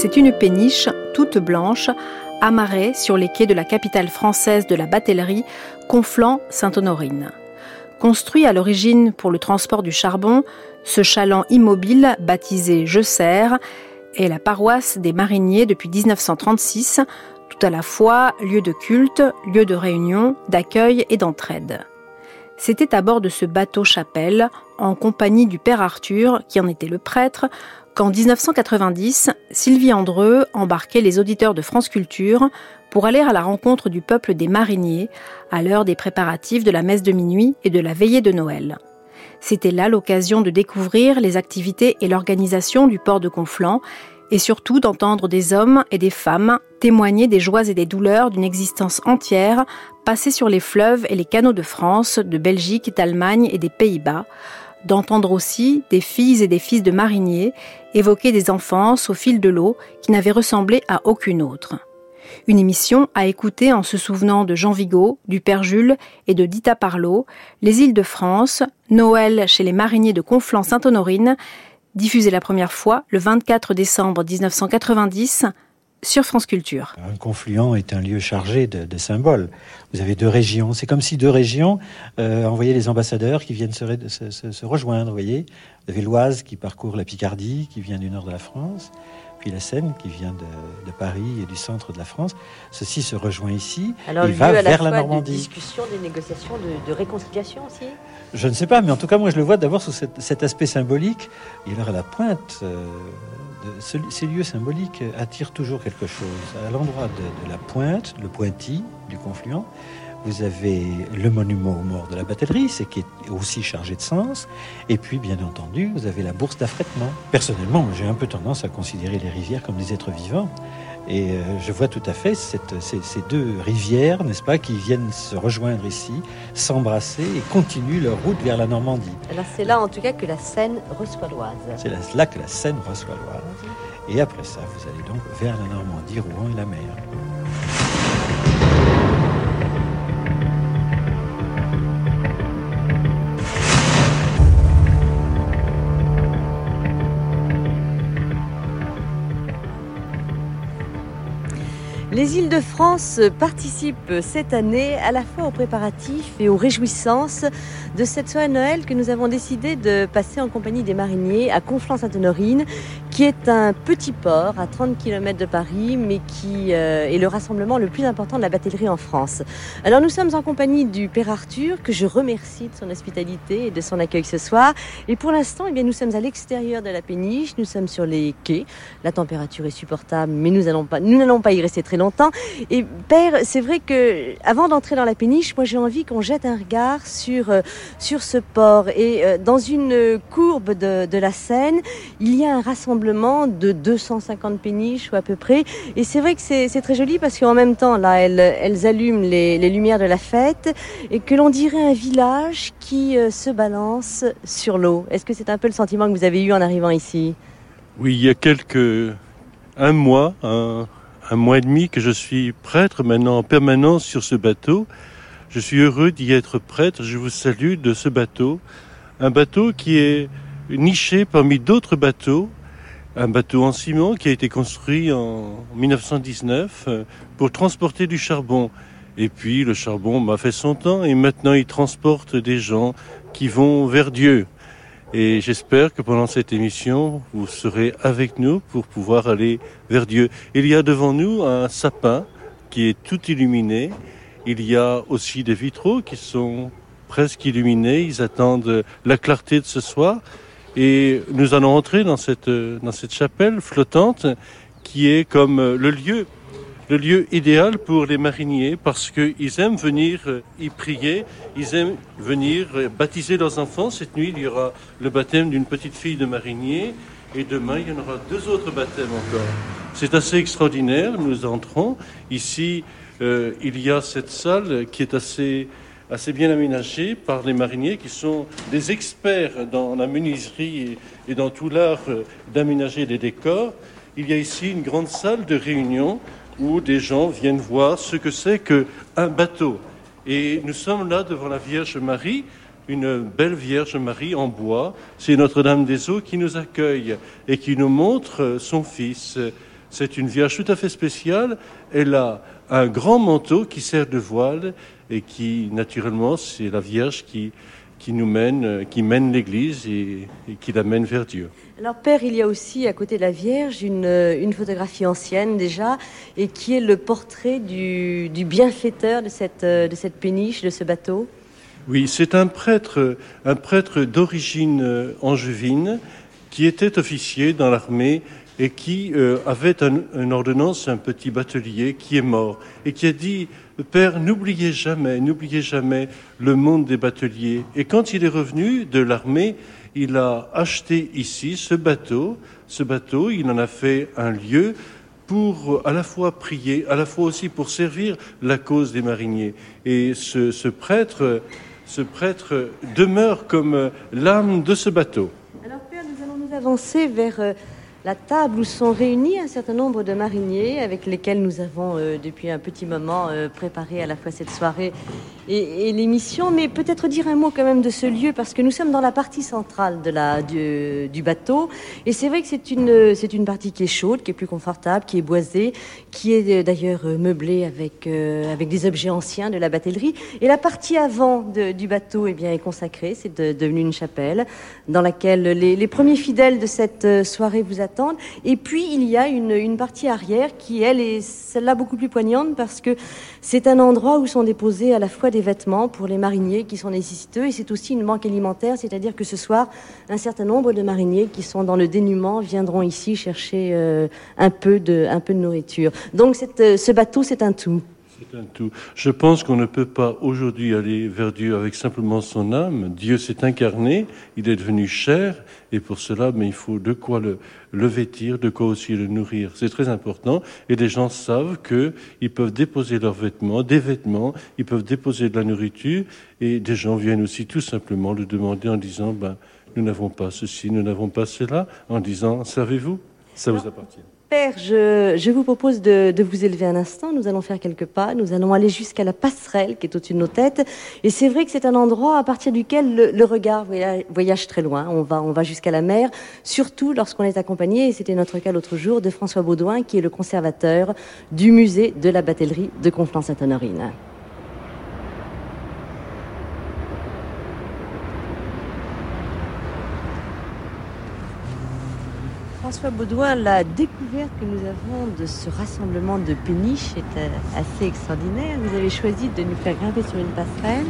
C'est une péniche toute blanche, amarrée sur les quais de la capitale française de la batellerie, Conflans-Sainte-Honorine. Construit à l'origine pour le transport du charbon, ce chaland immobile, baptisé Je Sers, est la paroisse des mariniers depuis 1936, tout à la fois lieu de culte, lieu de réunion, d'accueil et d'entraide. C'était à bord de ce bateau chapelle, en compagnie du père Arthur, qui en était le prêtre, qu'en 1990, Sylvie Andreux embarquait les auditeurs de France Culture pour aller à la rencontre du peuple des mariniers à l'heure des préparatifs de la messe de minuit et de la veillée de Noël. C'était là l'occasion de découvrir les activités et l'organisation du port de Conflans et surtout d'entendre des hommes et des femmes témoigner des joies et des douleurs d'une existence entière passée sur les fleuves et les canaux de France, de Belgique, d'Allemagne et des Pays-Bas, d'entendre aussi des filles et des fils de mariniers évoquer des enfances au fil de l'eau qui n'avaient ressemblé à aucune autre. Une émission à écouter en se souvenant de Jean Vigo, du Père Jules et de Dita Parlot, Les îles de France, Noël chez les mariniers de Conflans-Sainte-Honorine, diffusée la première fois le 24 décembre 1990 sur France Culture. Un confluent est un lieu chargé de, symboles. Vous avez deux régions. C'est comme si deux régions euh, envoyaient les ambassadeurs qui viennent se, se rejoindre. Vous voyez, vous avez l'Oise qui parcourt la Picardie, qui vient du nord de la France puis la Seine qui vient de, Paris et du centre de la France. Ceci se rejoint ici. Alors, il va vers la Normandie. De discussion, des négociations, de, réconciliation aussi? Je ne sais pas, mais en tout cas, moi, je le vois d'abord sous cet, aspect symbolique. Et alors, à la pointe, euh, ces lieux symboliques attirent toujours quelque chose. À l'endroit de, la pointe, le pointis du confluent, vous avez le monument aux morts de la batellerie, c'est qui est aussi chargé de sens. Et puis, bien entendu, vous avez la bourse d'affrètement. Personnellement, j'ai un peu tendance à considérer les rivières comme des êtres vivants. Et euh, je vois tout à fait ces, deux rivières, n'est-ce pas, qui viennent se rejoindre ici, s'embrasser et continuent leur route vers la Normandie. Alors c'est là en tout cas que la Seine reçoit l'Oise. C'est là que la Seine reçoit l'Oise. Et après ça, vous allez donc vers la Normandie, Rouen et la mer. Les îles de France participent cette année à la fois aux préparatifs et aux réjouissances de cette soirée Noël que nous avons décidé de passer en compagnie des mariniers à Conflans-Sainte-Honorine, qui est un petit port à 30 km de Paris, mais qui euh, est le rassemblement le plus important de la batellerie en France. Alors nous sommes en compagnie du Père Arthur, que je remercie de son hospitalité et de son accueil ce soir. Et pour l'instant, eh nous sommes à l'extérieur de la péniche, nous sommes sur les quais. La température est supportable, mais nous n'allons pas, pas y rester très longtemps et Père, c'est vrai que avant d'entrer dans la péniche, moi j'ai envie qu'on jette un regard sur, euh, sur ce port. Et euh, dans une courbe de, de, la Seine, il y a un rassemblement de 250 péniches ou à peu près. Et c'est vrai que c'est très joli parce qu'en même temps, là, elles, allument les, lumières de la fête et que l'on dirait un village qui euh, se balance sur l'eau. Est-ce que c'est un peu le sentiment que vous avez eu en arrivant ici? Oui, il y a quelques... un mois, un mois et demi que je suis prêtre maintenant en permanence sur ce bateau. Je suis heureux d'y être prêtre. Je vous salue de ce bateau. Un bateau qui est niché parmi d'autres bateaux. Un bateau en ciment qui a été construit en 1919 euh, pour transporter du charbon. Et puis le charbon m'a fait son temps et maintenant il transporte des gens qui vont vers Dieu. Et j'espère que pendant cette émission, vous serez avec nous pour pouvoir aller vers Dieu. Il y a devant nous un sapin qui est tout illuminé. Il y a aussi des vitraux qui sont presque illuminés. Ils attendent la clarté de ce soir. Et nous allons entrer dans cette, dans cette chapelle flottante qui est comme le lieu le lieu idéal pour les mariniers parce qu'ils aiment venir y prier, ils aiment venir baptiser leurs enfants. Cette nuit, il y aura le baptême d'une petite fille de marinier et demain, il y en aura deux autres baptêmes encore. C'est assez extraordinaire. Nous entrons. Ici, euh, il y a cette salle qui est assez, assez bien aménagée par les mariniers qui sont des experts dans la menuiserie et, dans tout l'art d'aménager les décors. Il y a ici une grande salle de réunion où des gens viennent voir ce que c'est qu'un bateau. Et nous sommes là devant la Vierge Marie, une belle Vierge Marie en bois. C'est Notre-Dame des Eaux qui nous accueille et qui nous montre son Fils. C'est une Vierge tout à fait spéciale. Elle a un grand manteau qui sert de voile et qui, naturellement, c'est la Vierge qui, qui nous mène, qui mène l'Église et, qui la mène vers Dieu. Alors Père, il y a aussi à côté de la Vierge une, une photographie ancienne déjà, et qui est le portrait du, du bienfaiteur de cette, de cette péniche, de ce bateau. Oui, c'est un prêtre, un prêtre d'origine euh, angevine qui était officier dans l'armée et qui euh, avait un, une ordonnance, un petit batelier qui est mort et qui a dit Père, n'oubliez jamais, n'oubliez jamais le monde des bateliers. Et quand il est revenu de l'armée, il a acheté ici ce bateau. Ce bateau, il en a fait un lieu pour à la fois prier, à la fois aussi pour servir la cause des mariniers. Et ce, prêtre ce prêtre demeure comme l'âme de ce bateau. Alors Père, nous allons nous avancer vers euh, la table où sont réunis un certain nombre de mariniers avec lesquels nous avons euh, depuis un petit moment euh, préparé à la fois cette soirée et, l'émission, mais peut-être dire un mot quand même de ce lieu parce que nous sommes dans la partie centrale du, bateau. Et c'est vrai que c'est une, partie qui est chaude, qui est plus confortable, qui est boisée, qui est euh, d'ailleurs meublée avec, des objets anciens de la batellerie. Et la partie avant du bateau eh est consacrée, c'est de, devenu une chapelle dans laquelle les, les premiers fidèles de cette soirée vous attendent et puis, il y a une, partie arrière qui, elle, est celle-là beaucoup plus poignante parce que c'est un endroit où sont déposés à la fois des vêtements pour les mariniers qui sont nécessiteux et c'est aussi une banque alimentaire, c'est-à-dire que ce soir, un certain nombre de mariniers qui sont dans le dénuement viendront ici chercher euh, un, peu de, un peu de nourriture. Donc, euh, ce bateau, c'est un tout. C'est un tout. Je pense qu'on ne peut pas aujourd'hui aller vers Dieu avec simplement son âme. Dieu s'est incarné, il est devenu chair, et pour cela, mais il faut de quoi le, le vêtir, de quoi aussi le nourrir. C'est très important, et les gens savent qu'ils peuvent déposer leurs vêtements, des vêtements, ils peuvent déposer de la nourriture, et des gens viennent aussi tout simplement le demander en disant, ben, nous n'avons pas ceci, nous n'avons pas cela, en disant, savez-vous, ça vous appartient. Père, je, je vous propose de, de, vous élever un instant. Nous allons faire quelques pas. Nous allons aller jusqu'à la passerelle qui est au-dessus de nos têtes. Et c'est vrai que c'est un endroit à partir duquel le, le regard voyage, très loin. On va, on va jusqu'à la mer, surtout lorsqu'on est accompagné, et c'était notre cas l'autre jour, de François Baudouin, qui est le conservateur du musée de la batellerie de Conflans-Sainte-Honorine. François Baudouin, la découverte que nous avons de ce rassemblement de péniches est euh, assez extraordinaire. Vous avez choisi de nous faire grimper sur une passerelle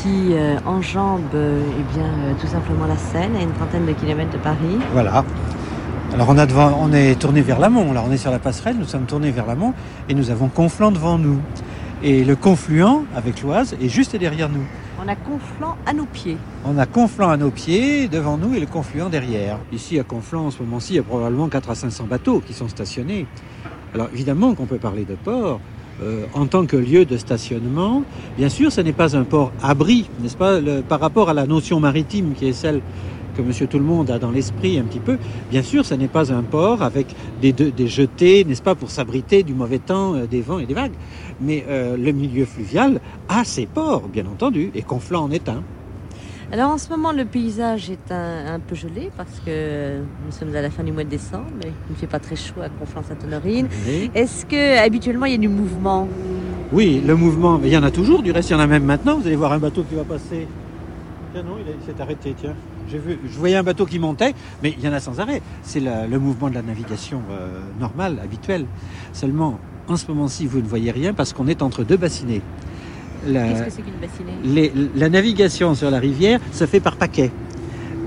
qui euh, enjambe euh, eh tout simplement la Seine à une trentaine de kilomètres de Paris. Voilà. Alors on, a devant, on est tourné vers l'amont, là on est sur la passerelle, nous sommes tournés vers l'amont et nous avons Conflans devant nous. Et le confluent avec l'Oise est juste derrière nous. On a Conflans à nos pieds. On a Conflans à nos pieds devant nous et le confluent derrière. Ici à Conflans en ce moment-ci, il y a probablement 4 à 500 bateaux qui sont stationnés. Alors évidemment qu'on peut parler de port, euh, en tant que lieu de stationnement. Bien sûr, ce n'est pas un port abri, n'est-ce pas, le, par rapport à la notion maritime qui est celle que Monsieur Tout le Monde a dans l'esprit un petit peu. Bien sûr, ce n'est pas un port avec des, des jetés, n'est-ce pas, pour s'abriter du mauvais temps, euh, des vents et des vagues. Mais euh, le milieu fluvial a ses ports, bien entendu, et Conflans en est un. Alors en ce moment, le paysage est un, un, peu gelé parce que nous sommes à la fin du mois de décembre et il ne fait pas très chaud à Conflans-Sainte-Honorine. Oui. Est-ce que habituellement il y a du mouvement? Oui, le mouvement, il y en a toujours. Du reste, il y en a même maintenant. Vous allez voir un bateau qui va passer. Tiens, non, il s'est arrêté. Tiens, Je voyais un bateau qui montait, mais il y en a sans arrêt. C'est le mouvement de la navigation euh, normale, habituelle. Seulement, en ce moment-ci, vous ne voyez rien parce qu'on est entre deux bassinets. Qu'est-ce que c'est qu'une bassinée? les, La navigation sur la rivière se fait par paquet.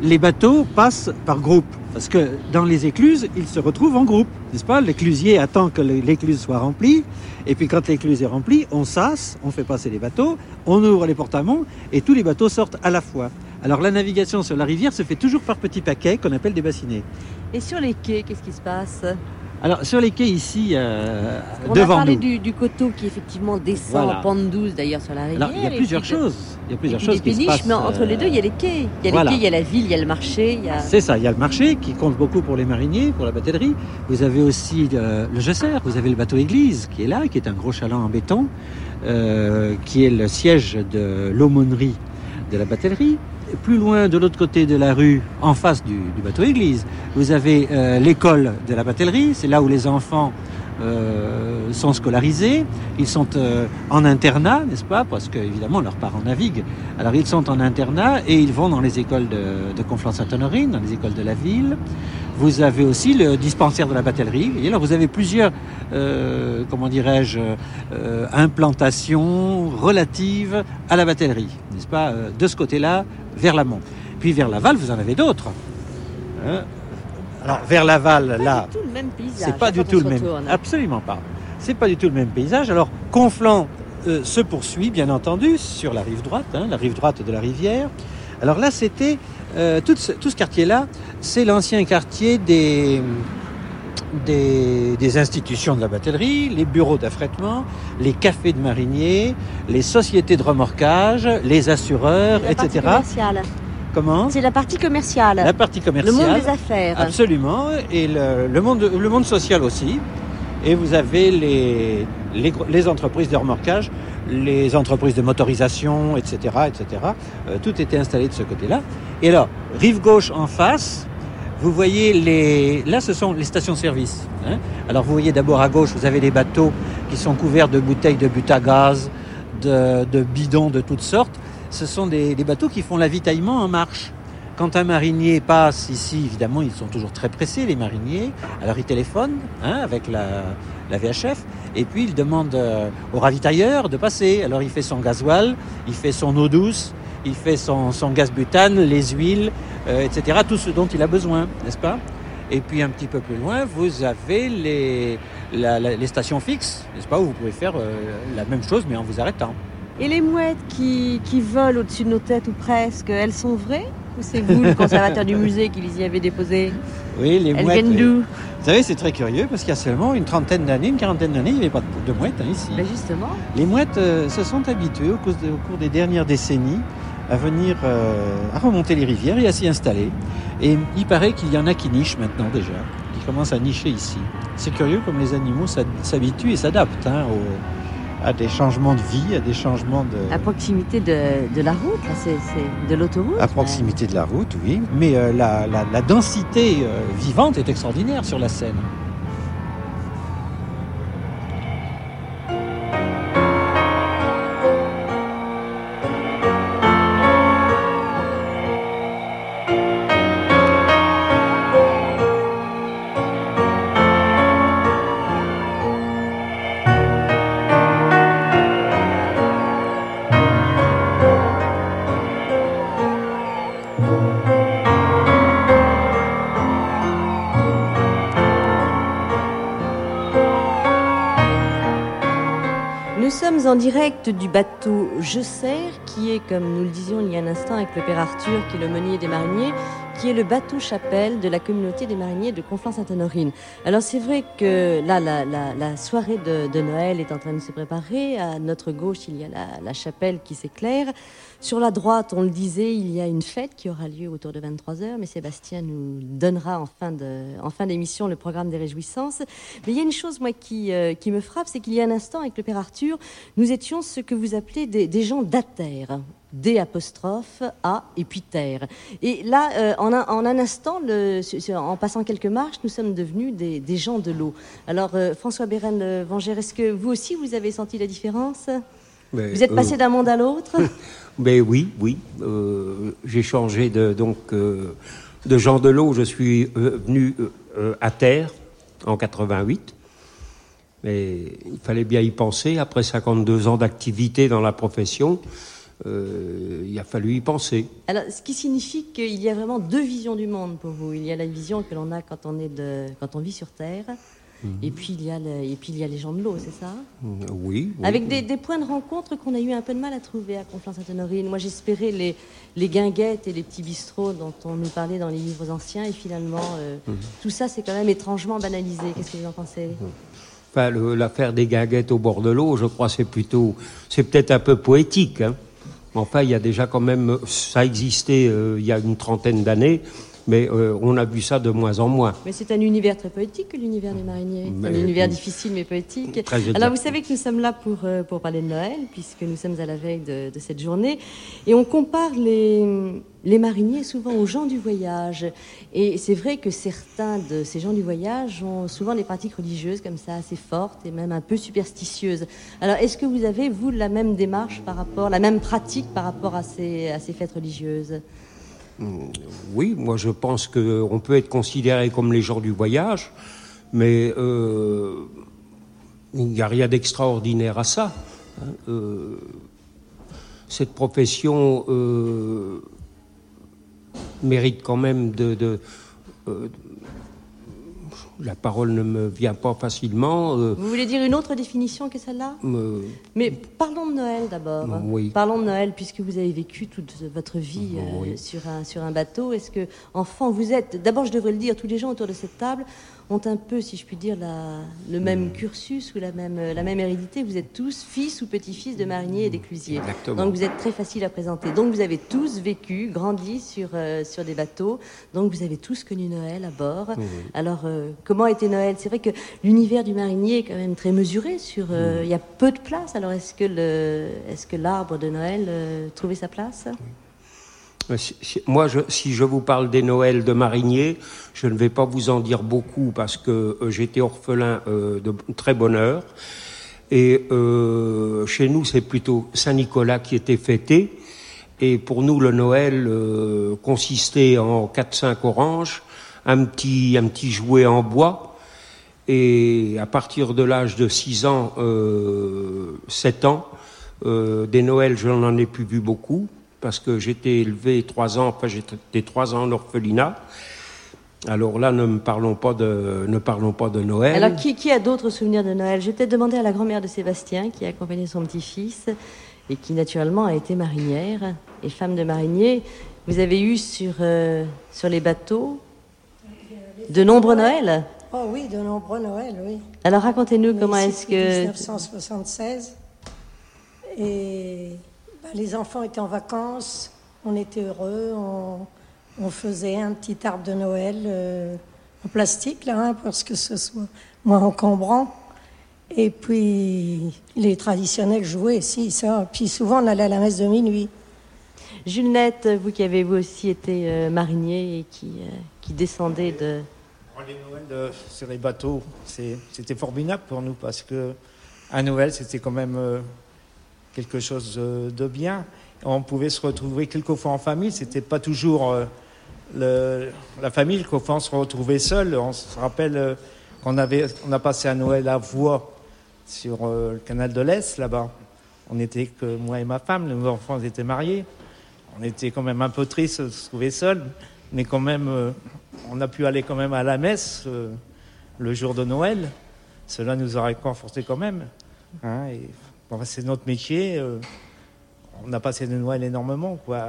Les bateaux passent par groupe. Parce que dans les écluses, ils se retrouvent en groupe, n'est-ce pas? L'éclusier attend que l'écluse soit remplie, et puis quand l'écluse est remplie, on sasse, on fait passer les bateaux, on ouvre les porte-à-mont, et tous les bateaux sortent à la fois. Alors la navigation sur la rivière se fait toujours par petits paquets qu'on appelle des bassinets. Et sur les quais, qu'est-ce qui se passe? Alors sur les quais ici, euh, On devant a parlé nous. Du, du, coteau qui effectivement descend Voilà. en pente douce d'ailleurs sur la rivière. Alors, il y a plusieurs puis choses. Il y a plusieurs et puis choses des qui se péniches, passent, mais entre les deux, il y a les quais. Il y a voilà. les quais, il y a la ville, il y a le marché, a... C'est ça, il y a le marché qui compte beaucoup pour les mariniers, pour la batellerie. Vous avez aussi euh, le Gesser, vous avez le bateau église qui est là, qui est un gros chaland en béton, euh, qui est le siège de l'aumônerie de la batellerie. Plus loin, de l'autre côté de la rue, en face du, bateau-église, vous avez euh, l'école de la batellerie. C'est là où les enfants euh, sont scolarisés. Ils sont euh, en internat, n'est-ce pas Parce qu'évidemment, leurs parents naviguent. Alors, ils sont en internat et ils vont dans les écoles de, de Conflans-Sainte-Honorine, dans les écoles de la ville. Vous avez aussi le dispensaire de la batellerie. Et alors, vous avez plusieurs, euh, comment dirais-je, euh, implantations relatives à la batellerie, n'est-ce pas euh, De ce côté-là, vers l'amont. Puis vers l'aval, vous en avez d'autres. Hein alors, vers l'aval, là, c'est pas du tout le même. Absolument pas. C'est pas du tout le même paysage. Alors, Conflans se poursuit, bien entendu, sur la rive droite, hein, la rive droite de la rivière. Alors là, c'était euh, tout ce, tout ce quartier-là, c'est l'ancien quartier des, des, institutions de la batellerie, les bureaux d'affrètement, les cafés de mariniers, les sociétés de remorquage, les assureurs, la etc. Comment C'est la partie commerciale. La partie commerciale. Le monde des affaires. Absolument. Et le, le, monde, le monde social aussi. Et vous avez les, les, les entreprises de remorquage les entreprises de motorisation, etc., etc. Euh, tout était installé de ce côté-là. Et alors, rive gauche en face, vous voyez les... Là, ce sont les stations-service. Hein alors, vous voyez d'abord à gauche, vous avez des bateaux qui sont couverts de bouteilles de but à gaz, de, de bidons de toutes sortes. Ce sont des, bateaux qui font l'avitaillement en marche. Quand un marinier passe ici, évidemment, ils sont toujours très pressés, les mariniers. Alors, ils téléphonent hein, avec la, VHF, et puis il demande euh, au ravitailleur de passer. Alors il fait son gasoil, il fait son eau douce, il fait son, gaz butane, les huiles, euh, etc. Tout ce dont il a besoin, n'est-ce pas? Et puis un petit peu plus loin, vous avez les stations fixes, n'est-ce pas? Où vous pouvez faire euh, la même chose mais en vous arrêtant. Et les mouettes qui, qui volent au-dessus de nos têtes ou presque, elles sont vraies Ou c'est vous, le conservateur du musée, qui les y avez déposées Oui, les elles mouettes. viennent d'où Vous savez, c'est très curieux parce qu'il y a seulement une trentaine d'années, une quarantaine d'années, il n'y avait pas de, de mouettes hein, ici. ben Justement. Les mouettes euh, se sont habituées au, de, au, cours des dernières décennies à venir, euh, à remonter les rivières et à s'y installer. Et il paraît qu'il y en a qui nichent maintenant déjà, qui commencent à nicher ici. C'est curieux comme les animaux s'habituent et s'adaptent hein, au, à des changements de vie, à des changements de... À proximité de, de la route, c'est de l'autoroute À proximité ouais. de la route, oui. Mais euh, la, la, la, densité euh, vivante est extraordinaire sur la Seine. En direct du bateau Je Sers, qui est, comme nous le disions il y a un instant avec le père Arthur, qui est le meunier des mariniers, qui est le bateau chapelle de la communauté des mariniers de Conflans-Sainte-Honorine. Alors c'est vrai que là, la, la, soirée de, de, Noël est en train de se préparer. À notre gauche, il y a la chapelle qui s'éclaire. Sur la droite, on le disait, il y a une fête qui aura lieu autour de 23h, mais Sébastien nous donnera en fin, de, en fin d'émission le programme des réjouissances. Mais il y a une chose, moi, qui, euh, qui me frappe, c'est qu'il y a un instant, avec le père Arthur, nous étions ce que vous appelez des, des gens d'atterre. D apostrophe A et puis terre. Et là, euh, en, un, en, un, instant, le, en passant quelques marches, nous sommes devenus des, des gens de l'eau. Alors, euh, François Bérène Vangère, est-ce que vous aussi, vous avez senti la différence? Mais, Vous êtes passé euh, d'un monde à l'autre? Mais oui, oui. Euh, J'ai changé de, donc, euh, de gens de l'eau. Je suis euh, venu à terre en 88. Mais il fallait bien y penser. Après 52 ans d'activité dans la profession, il a fallu y penser. Alors, ce qui signifie qu'il y a vraiment deux visions du monde pour vous. Il y a la vision que l'on a quand on, est de, quand on vit sur Terre, mmh. et, puis il y a le, et puis il y a les gens de l'eau, c'est ça? Oui, oui, Avec. Des, des, points de rencontre qu'on a eu un peu de mal à trouver à Conflans-Sainte-Honorine. Moi, j'espérais les, les guinguettes et les petits bistrots dont on nous parlait dans les livres anciens, et finalement, euh, mmh. tout ça, c'est quand même étrangement banalisé. Qu'est-ce que vous en pensez? Mmh. Enfin, l'affaire des guinguettes au bord de l'eau, je crois, c'est plutôt, c'est peut-être un peu poétique. Hein Enfin, il y a déjà quand même, ça existait euh, il y a une trentaine d'années, mais euh, on a vu ça de moins en moins. Mais c'est un univers très poétique, l'univers des mariniers. C'est un Mais- univers difficile mais poétique. Très. Alors vous savez que nous sommes là pour, euh, pour parler de Noël, puisque nous sommes à la veille de, de cette journée, et on compare les, les mariniers souvent aux gens du voyage. Et c'est vrai que certains de ces gens du voyage ont souvent des pratiques religieuses comme ça, assez fortes et même un peu superstitieuses. Alors est-ce que vous avez, vous, la même démarche par rapport, la même pratique par rapport à ces, à ces fêtes religieuses? Oui, moi je pense qu'on peut être considéré comme les gens du voyage, mais euh, il n'y a rien d'extraordinaire à ça. hein. Euh, cette profession euh, mérite quand même de... la parole ne me vient pas facilement. euh, Vous voulez dire une autre définition que celle-là Mais parlons de Noël d'abord. Oui. Parlons de Noël puisque vous avez vécu toute votre vie euh, sur, un, sur un bateau. Est-ce que, enfant, vous êtes. D'abord, je devrais le dire, tous les gens autour de cette table ont un peu, si je puis dire, la- le même cursus ou la même, la même hérédité. Vous êtes tous fils ou petits-fils de mariniers et d'éclusiers. Donc vous êtes très facile à présenter. Donc vous avez tous vécu, grandi sur, euh, sur des bateaux. Donc vous avez tous connu Noël à bord. Alors euh, comment était Noël? C'est vrai que l'univers du marinier est quand même très mesuré. Sur, euh, il y a peu de place. Alors est-ce que l'arbre de Noël trouvait sa place? Moi, je- si je vous parle des Noëls de mariniers, je ne vais pas vous en dire beaucoup parce que euh, j'étais orphelin euh, de très bonne heure. Et euh, chez nous, c'est plutôt Saint-Nicolas qui était fêté. Et pour nous, le Noël euh, consistait en 4-5 oranges, un petit, un petit jouet en bois. Et à partir de l'âge de 6 ans, euh, 7 ans, euh, des Noëls, je n'en ai plus vu beaucoup parce que j'étais élevé trois ans, enfin j'étais trois ans en orphelinat. Alors là, ne me parlons pas de, ne parlons pas de Noël. Alors qui, qui a d'autres souvenirs de Noël? Je vais peut-être demander à la grand-mère de Sébastien qui a accompagné son petit-fils et qui naturellement a été marinière et femme de marinier. Vous avez eu sur, euh, sur les bateaux de nombreux Noëls? Oh oui, de nombreux Noëls, oui. Alors racontez-nous Mais comment est-ce que... 1976. Et les enfants étaient en vacances, on était heureux, on, on faisait un petit arbre de Noël euh, en plastique, là, hein, parce que ce soit moins encombrant. Et puis les traditionnels jouaient, si, ça. Puis souvent on allait à la messe de minuit. Jules vous qui avez vous aussi été euh, marinier et qui, euh, qui descendait de... Oh, Les Noëls euh, sur les bateaux, c'était formidable pour nous parce que un Noël, c'était quand même euh, quelque chose euh, de bien. On pouvait se retrouver quelquefois en famille. C'était pas toujours euh, la famille. Quelquefois, on se retrouvait seul. On se rappelle euh, qu'on avait, on a passé un Noël à Voix sur le canal de l'Est là-bas. On n'était que moi et ma femme. Nos enfants étaient mariés. On était quand même un peu triste de se trouver seul, mais quand même, on a pu aller quand même à la messe le jour de Noël. Cela nous a réconforté quand même. hein, c'est notre métier. euh, on a passé des Noëls énormément. Quoi.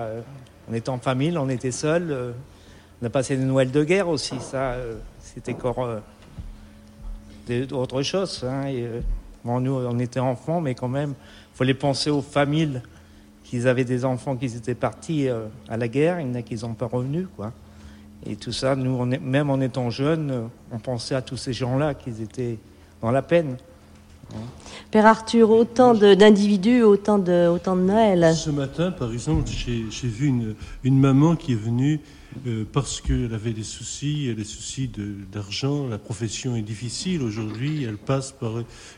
On était en famille, on était seuls. euh, on a passé des Noëls de guerre aussi. Ça, euh, c'était encore autre chose. hein, nous, on était enfants, mais quand même, il fallait penser aux familles qu'ils avaient des enfants qui étaient partis à la guerre, il y en a qui sont pas revenus, quoi. Et tout ça, nous, même en étant jeunes, on pensait à tous ces gens-là qui étaient dans la peine. Père Arthur, autant d'individus, autant de, Noël. Ce matin, par exemple, j'ai vu une, maman qui est venue euh, parce qu'elle avait des soucis, des soucis d'argent. La profession est difficile aujourd'hui. Elle passe par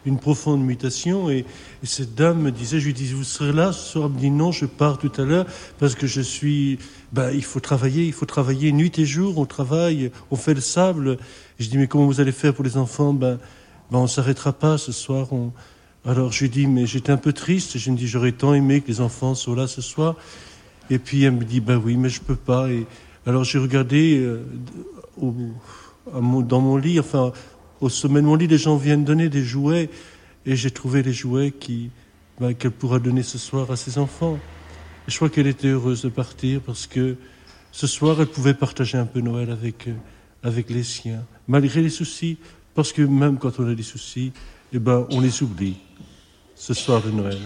une profonde mutation. Et, et cette dame me disait, je lui dis, vous serez là ce soir? Elle me dit, non, je pars tout à l'heure parce que je suis... Ben, il faut travailler, il faut travailler nuit et jour. On travaille, on fait le sable. Je dis, mais comment vous allez faire pour les enfants? Ben, ben, on s'arrêtera pas ce soir. Alors je lui dis, mais j'étais un peu triste. Je me dis, j'aurais tant aimé que les enfants soient là ce soir. Et puis elle me dit, ben oui, mais je peux pas. Et alors j'ai regardé euh, au- dans mon lit, enfin au sommet de mon lit, les gens viennent donner des jouets, et j'ai trouvé les jouets qui ben, qu'elle pourra donner ce soir à ses enfants. Et je crois qu'elle était heureuse de partir parce que ce soir, elle pouvait partager un peu Noël avec euh, avec les siens, malgré les soucis, parce que même quand on a des soucis, eh ben on les oublie. Ce soir de Noël.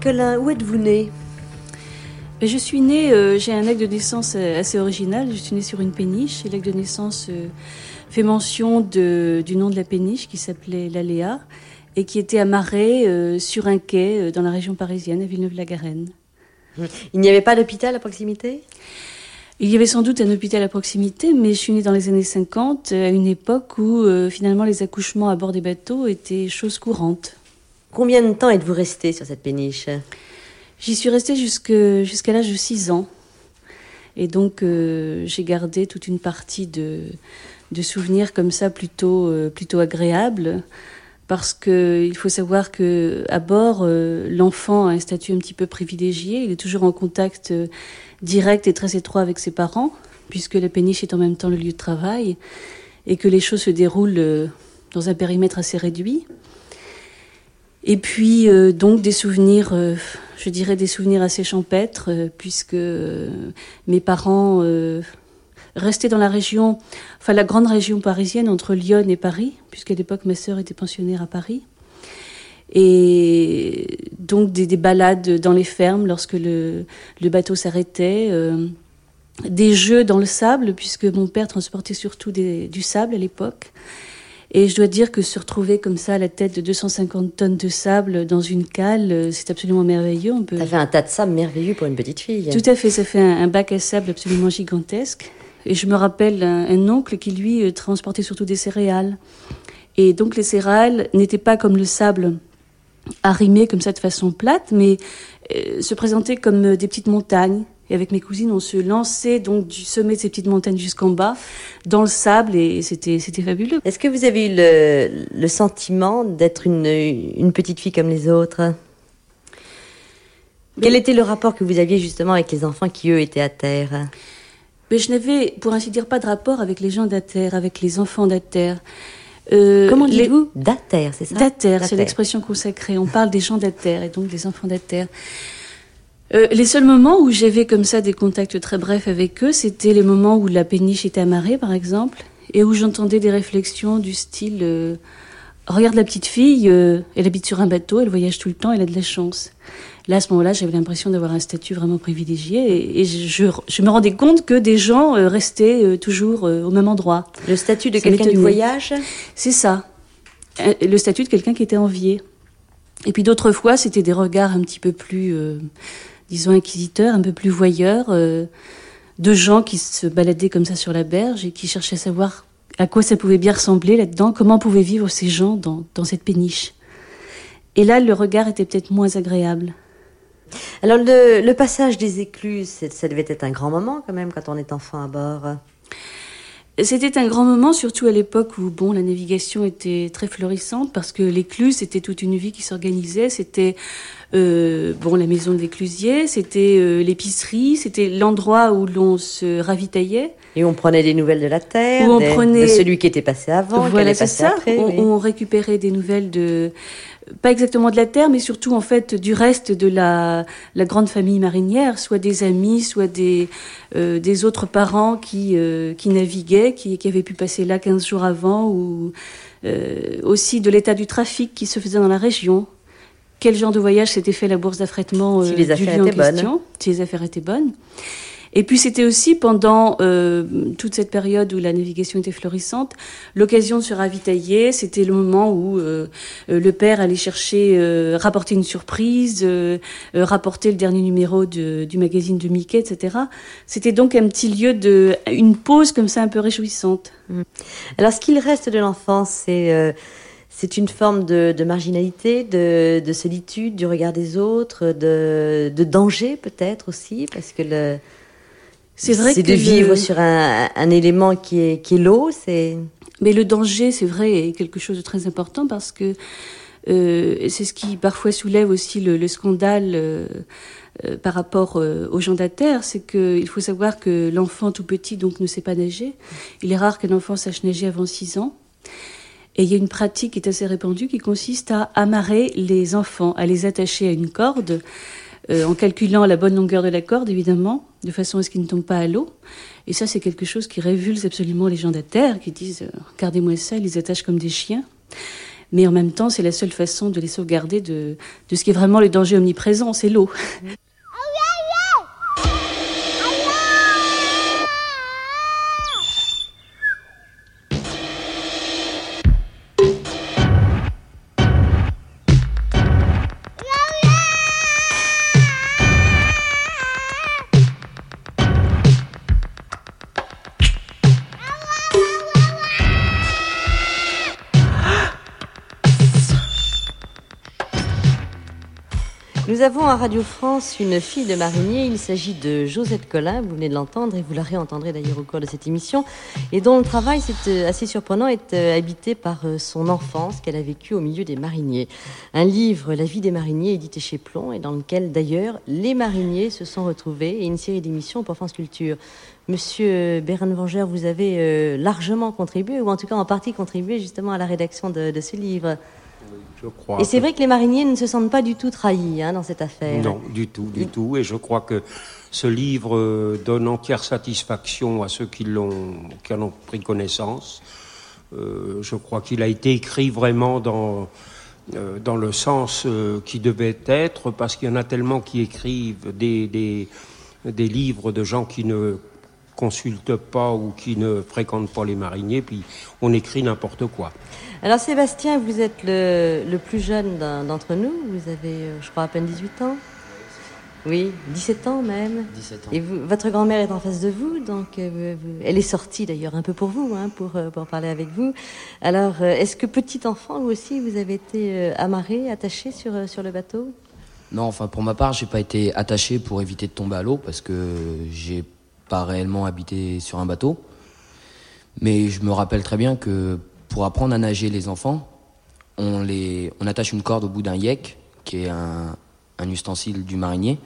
Collin, où êtes-vous née je suis née, euh, j'ai un acte de naissance euh, assez original. Je suis née sur une péniche et l'acte de naissance euh, fait mention de, du nom de la péniche qui s'appelait l'Aléa et qui était amarrée sur un quai dans la région parisienne, à Villeneuve-la-Garenne. Il n'y avait pas d'hôpital à proximité? Il y avait sans doute un hôpital à proximité, mais je suis née dans les années 50, à une époque où finalement les accouchements à bord des bateaux étaient chose courante. Combien de temps êtes-vous restée sur cette péniche? J'y suis restée jusqu'à l'âge de 6 ans. Et donc, euh, j'ai gardé toute une partie de, souvenirs comme ça plutôt, euh, agréables. Parce qu'il faut savoir que à bord, euh, l'enfant a un statut un petit peu privilégié. Il est toujours en contact direct et très étroit avec ses parents, puisque la péniche est en même temps le lieu de travail et que les choses se déroulent dans un périmètre assez réduit. Et puis donc des souvenirs je dirais des souvenirs assez champêtres, euh, puisque euh, mes parents euh, restaient dans la région, enfin la grande région parisienne entre Lyon et Paris, puisqu'à l'époque ma sœur était pensionnaire à Paris. Et donc des, balades dans les fermes lorsque le, bateau s'arrêtait, des jeux dans le sable, puisque mon père transportait surtout du sable à l'époque. Et je dois dire que se retrouver comme ça à la tête de 250 tonnes de sable dans une cale, euh, c'est absolument merveilleux. On peut... Ça fait un tas de sable merveilleux pour une petite fille. Tout à fait, ça fait un, bac à sable absolument gigantesque. Et je me rappelle un, oncle qui, lui, euh, transportait surtout des céréales. Et donc les céréales n'étaient pas comme le sable arrimé comme ça de façon plate, mais euh, se présentaient comme des petites montagnes. Et avec mes cousines, on se lançait donc du sommet de ces petites montagnes jusqu'en bas, dans le sable, et c'était, c'était fabuleux. Est-ce que vous avez eu le, le sentiment d'être une, une, petite fille comme les autres? Quel était le rapport que vous aviez justement avec les enfants qui, eux, étaient à terre? Mais Je n'avais, pour ainsi dire, pas de rapport avec les gens d'Ater, avec les enfants d'Ater. Euh, Comment dites-vous? D'Ater, c'est ça? D'Ater, c'est l'expression consacrée. On parle des gens d'Ater et donc des enfants d'Ater. Euh, les seuls moments où j'avais comme ça des contacts très brefs avec eux, c'était les moments où la péniche était amarrée, par exemple, et où j'entendais des réflexions du style euh, Regarde la petite fille, euh, elle habite sur un bateau, elle voyage tout le temps, elle a de la chance. Là, à ce moment-là, j'avais l'impression d'avoir un statut vraiment privilégié, et, je, je, me rendais compte que des gens restaient toujours au même endroit. Le statut de quelqu'un du voyage? C'est ça. Le statut de quelqu'un qui était envié. Et puis d'autres fois, c'était des regards un petit peu plus disons, inquisiteurs, un peu plus voyeurs, euh, de gens qui se baladaient comme ça sur la berge et qui cherchaient à savoir à quoi ça pouvait bien ressembler là-dedans, comment pouvaient vivre ces gens dans, dans cette péniche. Et là, le regard était peut-être moins agréable. Alors, le, le passage des écluses, ça devait être un grand moment quand même quand on est enfant à bord. C'était un grand moment, surtout à l'époque où bon, la navigation était très florissante, parce que l'écluse, c'était toute une vie qui s'organisait. C'était euh, bon, la maison de l'éclusier, c'était euh, l'épicerie, c'était l'endroit où l'on se ravitaillait. Et on prenait des nouvelles de la terre, on prenait... de celui qui était passé avant, voilà, c'est ça. on, récupérait des nouvelles de pas exactement de la terre, mais surtout en fait du reste de la, la grande famille marinière, soit des amis, soit des, euh, des autres parents qui, euh, qui naviguaient, qui, qui avaient pu passer là 15 jours avant, ou euh, aussi de l'état du trafic qui se faisait dans la région. Quel genre de voyage s'était fait la bourse d'affrètement si les affaires étaient bonnes. Si les affaires étaient bonnes. Et puis c'était aussi pendant euh, toute cette période où la navigation était florissante, l'occasion de se ravitailler. C'était le moment où euh, euh, le père allait chercher, rapporter une surprise, rapporter le dernier numéro de, du magazine de Mickey, etc. C'était donc un petit lieu de, une pause comme ça un peu réjouissante. Mmh. Alors ce qu'il reste de l'enfance, c'est c'est une forme de, de marginalité, de, de, solitude, du regard des autres, de, de danger peut-être aussi, parce que le, c'est vrai c'est de vivre sur un, un, élément qui est, qui est l'eau. C'est. Mais le danger, c'est vrai, est quelque chose de très important parce que euh, c'est ce qui parfois soulève aussi le, le scandale euh, euh, par rapport aux gens de la terre, c'est qu'il faut savoir que l'enfant tout petit donc ne sait pas nager. Il est rare qu'un enfant sache nager avant 6 ans. Et il y a une pratique qui est assez répandue qui consiste à amarrer les enfants, à les attacher à une corde euh, en calculant la bonne longueur de la corde, évidemment, de façon à ce qu'ils ne tombent pas à l'eau. Et ça, c'est quelque chose qui révulse absolument les gens terre, qui disent euh, Regardez-moi ça, ils les attachent comme des chiens. Mais en même temps, c'est la seule façon de les sauvegarder de, de ce qui est vraiment le danger omniprésent, c'est l'eau. Nous avons à Radio France une fille de marinier. Il s'agit de Josette Collin. Vous venez de l'entendre et vous la réentendrez d'ailleurs au cours de cette émission. Et dont le travail, c'est euh, assez surprenant, est euh, habité par euh, son enfance qu'elle a vécue au milieu des mariniers. Un livre, La vie des mariniers, édité chez Plomb et dans lequel d'ailleurs les mariniers se sont retrouvés et une série d'émissions pour France Culture. Monsieur Berenvenger, vous avez largement contribué, ou en tout cas en partie contribué justement à la rédaction de ce livre. Et c'est vrai que les mariniers ne se sentent pas du tout trahis hein, dans cette affaire. Non, du tout, du tout. Et je crois que ce livre euh, donne entière satisfaction à ceux qui, l'ont, qui en ont pris connaissance. Euh, je crois qu'il a été écrit vraiment dans, euh, dans le sens qui devait être, parce qu'il y en a tellement qui écrivent des, des, des livres de gens qui ne consultent pas ou qui ne fréquentent pas les mariniers, puis on écrit n'importe quoi. Alors Sébastien, vous êtes le, plus jeune d'entre nous. Vous avez, euh, je crois, à peine 18 ans. Oui, 17 ans même. 17 ans. Et votre grand-mère est en face de vous, donc euh, elle est sortie d'ailleurs un peu pour vous, hein, pour, euh, pour parler avec vous. Alors, est-ce que petit enfant, vous aussi, vous avez été amarré, attaché sur, sur le bateau? Non, enfin pour ma part, j'ai pas été attaché pour éviter de tomber à l'eau parce que j'ai pas réellement habité sur un bateau. Mais je me rappelle très bien que pour apprendre à nager les enfants, on, les, on attache une corde au bout d'un yek, qui est un, ustensile du marinier,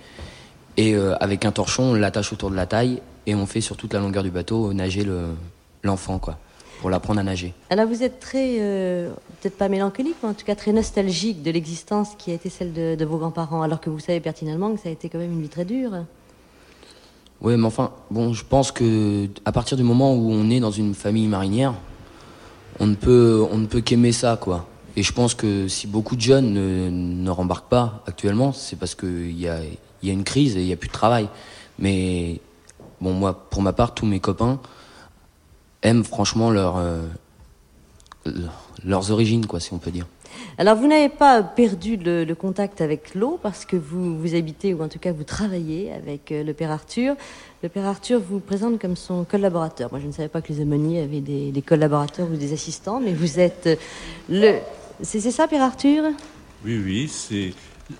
et euh, avec un torchon, on l'attache autour de la taille, et on fait sur toute la longueur du bateau nager l'enfant, quoi, pour l'apprendre à nager. Alors vous êtes très, euh, peut-être pas mélancolique, mais en tout cas très nostalgique de l'existence qui a été celle de, de vos grands-parents, alors que vous savez pertinemment que ça a été quand même une vie très dure. Oui, mais enfin, bon, je pense que à partir du moment où on est dans une famille marinière, on ne peut, on ne peut qu'aimer ça, quoi. Et je pense que si beaucoup de jeunes ne, rembarquent pas actuellement, c'est parce qu'il y a, y a une crise et il n'y a plus de travail. Mais bon, moi, pour ma part, tous mes copains aiment franchement leur, euh, leurs origines, quoi, si on peut dire. Alors, vous n'avez pas perdu le, contact avec l'eau parce que vous, vous habitez, ou en tout cas vous travaillez avec euh, le père Arthur. Le père Arthur vous présente comme son collaborateur. Moi, je ne savais pas que les aumôniers avaient des, collaborateurs ou des assistants, mais vous êtes euh, le... C'est ça, père Arthur? Oui, oui. c'est.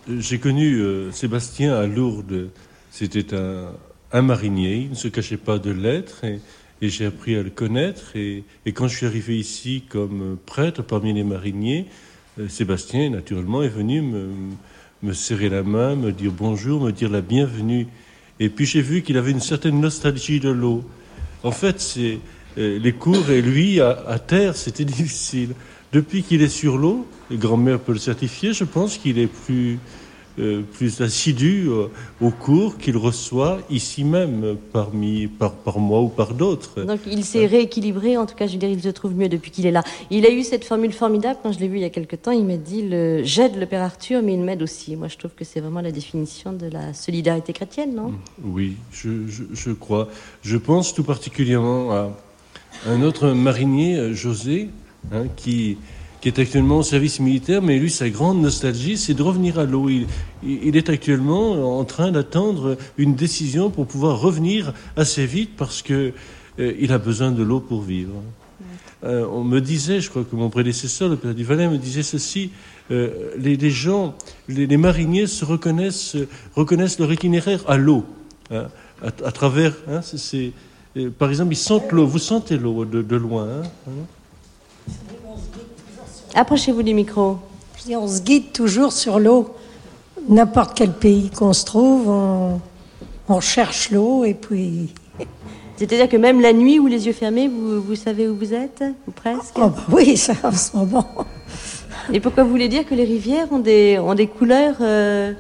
J'ai connu euh, Sébastien à Lourdes. C'était un, marinier. Il ne se cachait pas de l'être. Et, j'ai appris à le connaître. Et, quand je suis arrivé ici comme prêtre parmi les mariniers, Sébastien, naturellement, est venu me, serrer la main, me dire bonjour, me dire la bienvenue. Et puis j'ai vu qu'il avait une certaine nostalgie de l'eau. En fait, c'est euh, les cours et lui à terre, c'était difficile. Depuis qu'il est sur l'eau, grand-mère peut le certifier, je pense qu'il est plus euh, plus assidu euh, aux cours qu'il reçoit ici même, parmi, par, par moi ou par d'autres. Donc il s'est rééquilibré, en tout cas je veux dire, il se trouve mieux depuis qu'il est là. Il a eu cette formule formidable, quand je l'ai vu il y a quelque temps, il m'a dit le, j'aide le Père Arthur, mais il m'aide aussi. Moi je trouve que c'est vraiment la définition de la solidarité chrétienne, non? Oui, je, je, crois. Je pense tout particulièrement à un autre marinier, euh, José, hein, qui qui est actuellement au service militaire, mais lui, sa grande nostalgie, c'est de revenir à l'eau. Il, est actuellement en train d'attendre une décision pour pouvoir revenir assez vite parce que euh, il a besoin de l'eau pour vivre. Euh, on me disait, je crois que mon prédécesseur, le père du Valais, me disait ceci euh, les, gens, les, mariniers se reconnaissent, reconnaissent leur itinéraire à l'eau, hein, à, travers. Hein, par exemple, ils sentent l'eau. Vous sentez l'eau de, loin. Hein, Approchez-vous du micro. Je dis, on se guide toujours sur l'eau. N'importe quel pays qu'on se trouve, on, cherche l'eau et puis. C'est-à-dire que même la nuit ou les yeux fermés, vous, vous savez où vous êtes Ou presque oh, bah Oui, ça en ce moment. Et pourquoi vous voulez dire que les rivières ont des, ont des couleurs euh,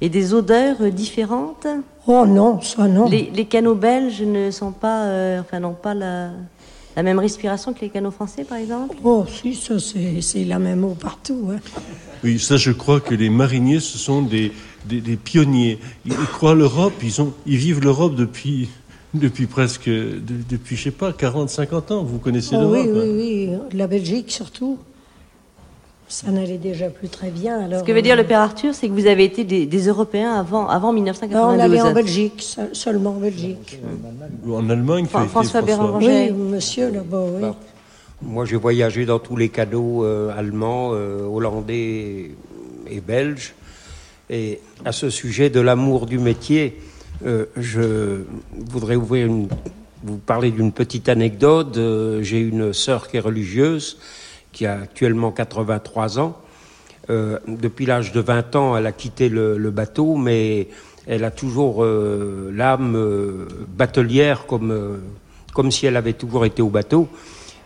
et des odeurs différentes? Oh non, ça non. Les, les, canaux belges ne sont pas, euh, enfin n'ont pas la, La même respiration que les canaux français, par exemple? Oh, si, ça, c'est la même eau partout. Hein. Oui, ça, je crois que les mariniers, ce sont des, des, pionniers. Ils, croient l'Europe, ils, ont, ils vivent l'Europe depuis, depuis presque, depuis, je sais pas, 40, 50 ans. Vous connaissez oh, l'Europe Oui, oui, oui. La Belgique, surtout. Ça n'allait déjà plus très bien. Alors, Ce que veut dire le père Arthur, c'est que vous avez été des, Européens avant, avant 1992. on allait en Belgique, seulement en Belgique. Ou en Allemagne, François, François Oui, monsieur là-bas, oui. Bah, moi, j'ai voyagé dans tous les canaux euh, allemands, euh, hollandais et belges. Et à ce sujet de l'amour du métier, euh, je voudrais ouvrir une, vous parler d'une petite anecdote. j'ai une sœur qui est religieuse qui a actuellement 83 ans. Euh, depuis l'âge de 20 ans, elle a quitté le, bateau, mais elle a toujours euh, l'âme euh, batelière comme, comme si elle avait toujours été au bateau.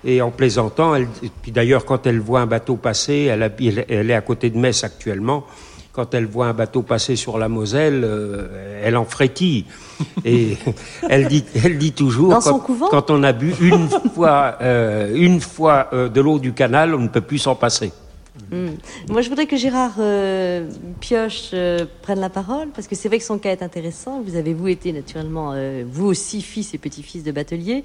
Et en plaisantant, puis d'ailleurs quand elle voit un bateau passer, elle, elle, est à côté de Metz actuellement, quand elle voit un bateau passer sur la Moselle, elle en frétille. Et elle dit, elle dit toujours, quand, on a bu une fois, euh, une fois euh, de l'eau du canal, on ne peut plus s'en passer. Hmm. Moi, je voudrais que Gérard euh, Pioche euh, prenne la parole, parce que c'est vrai que son cas est intéressant. Vous avez, vous, été naturellement, euh, vous aussi, fils et petit-fils de batelier.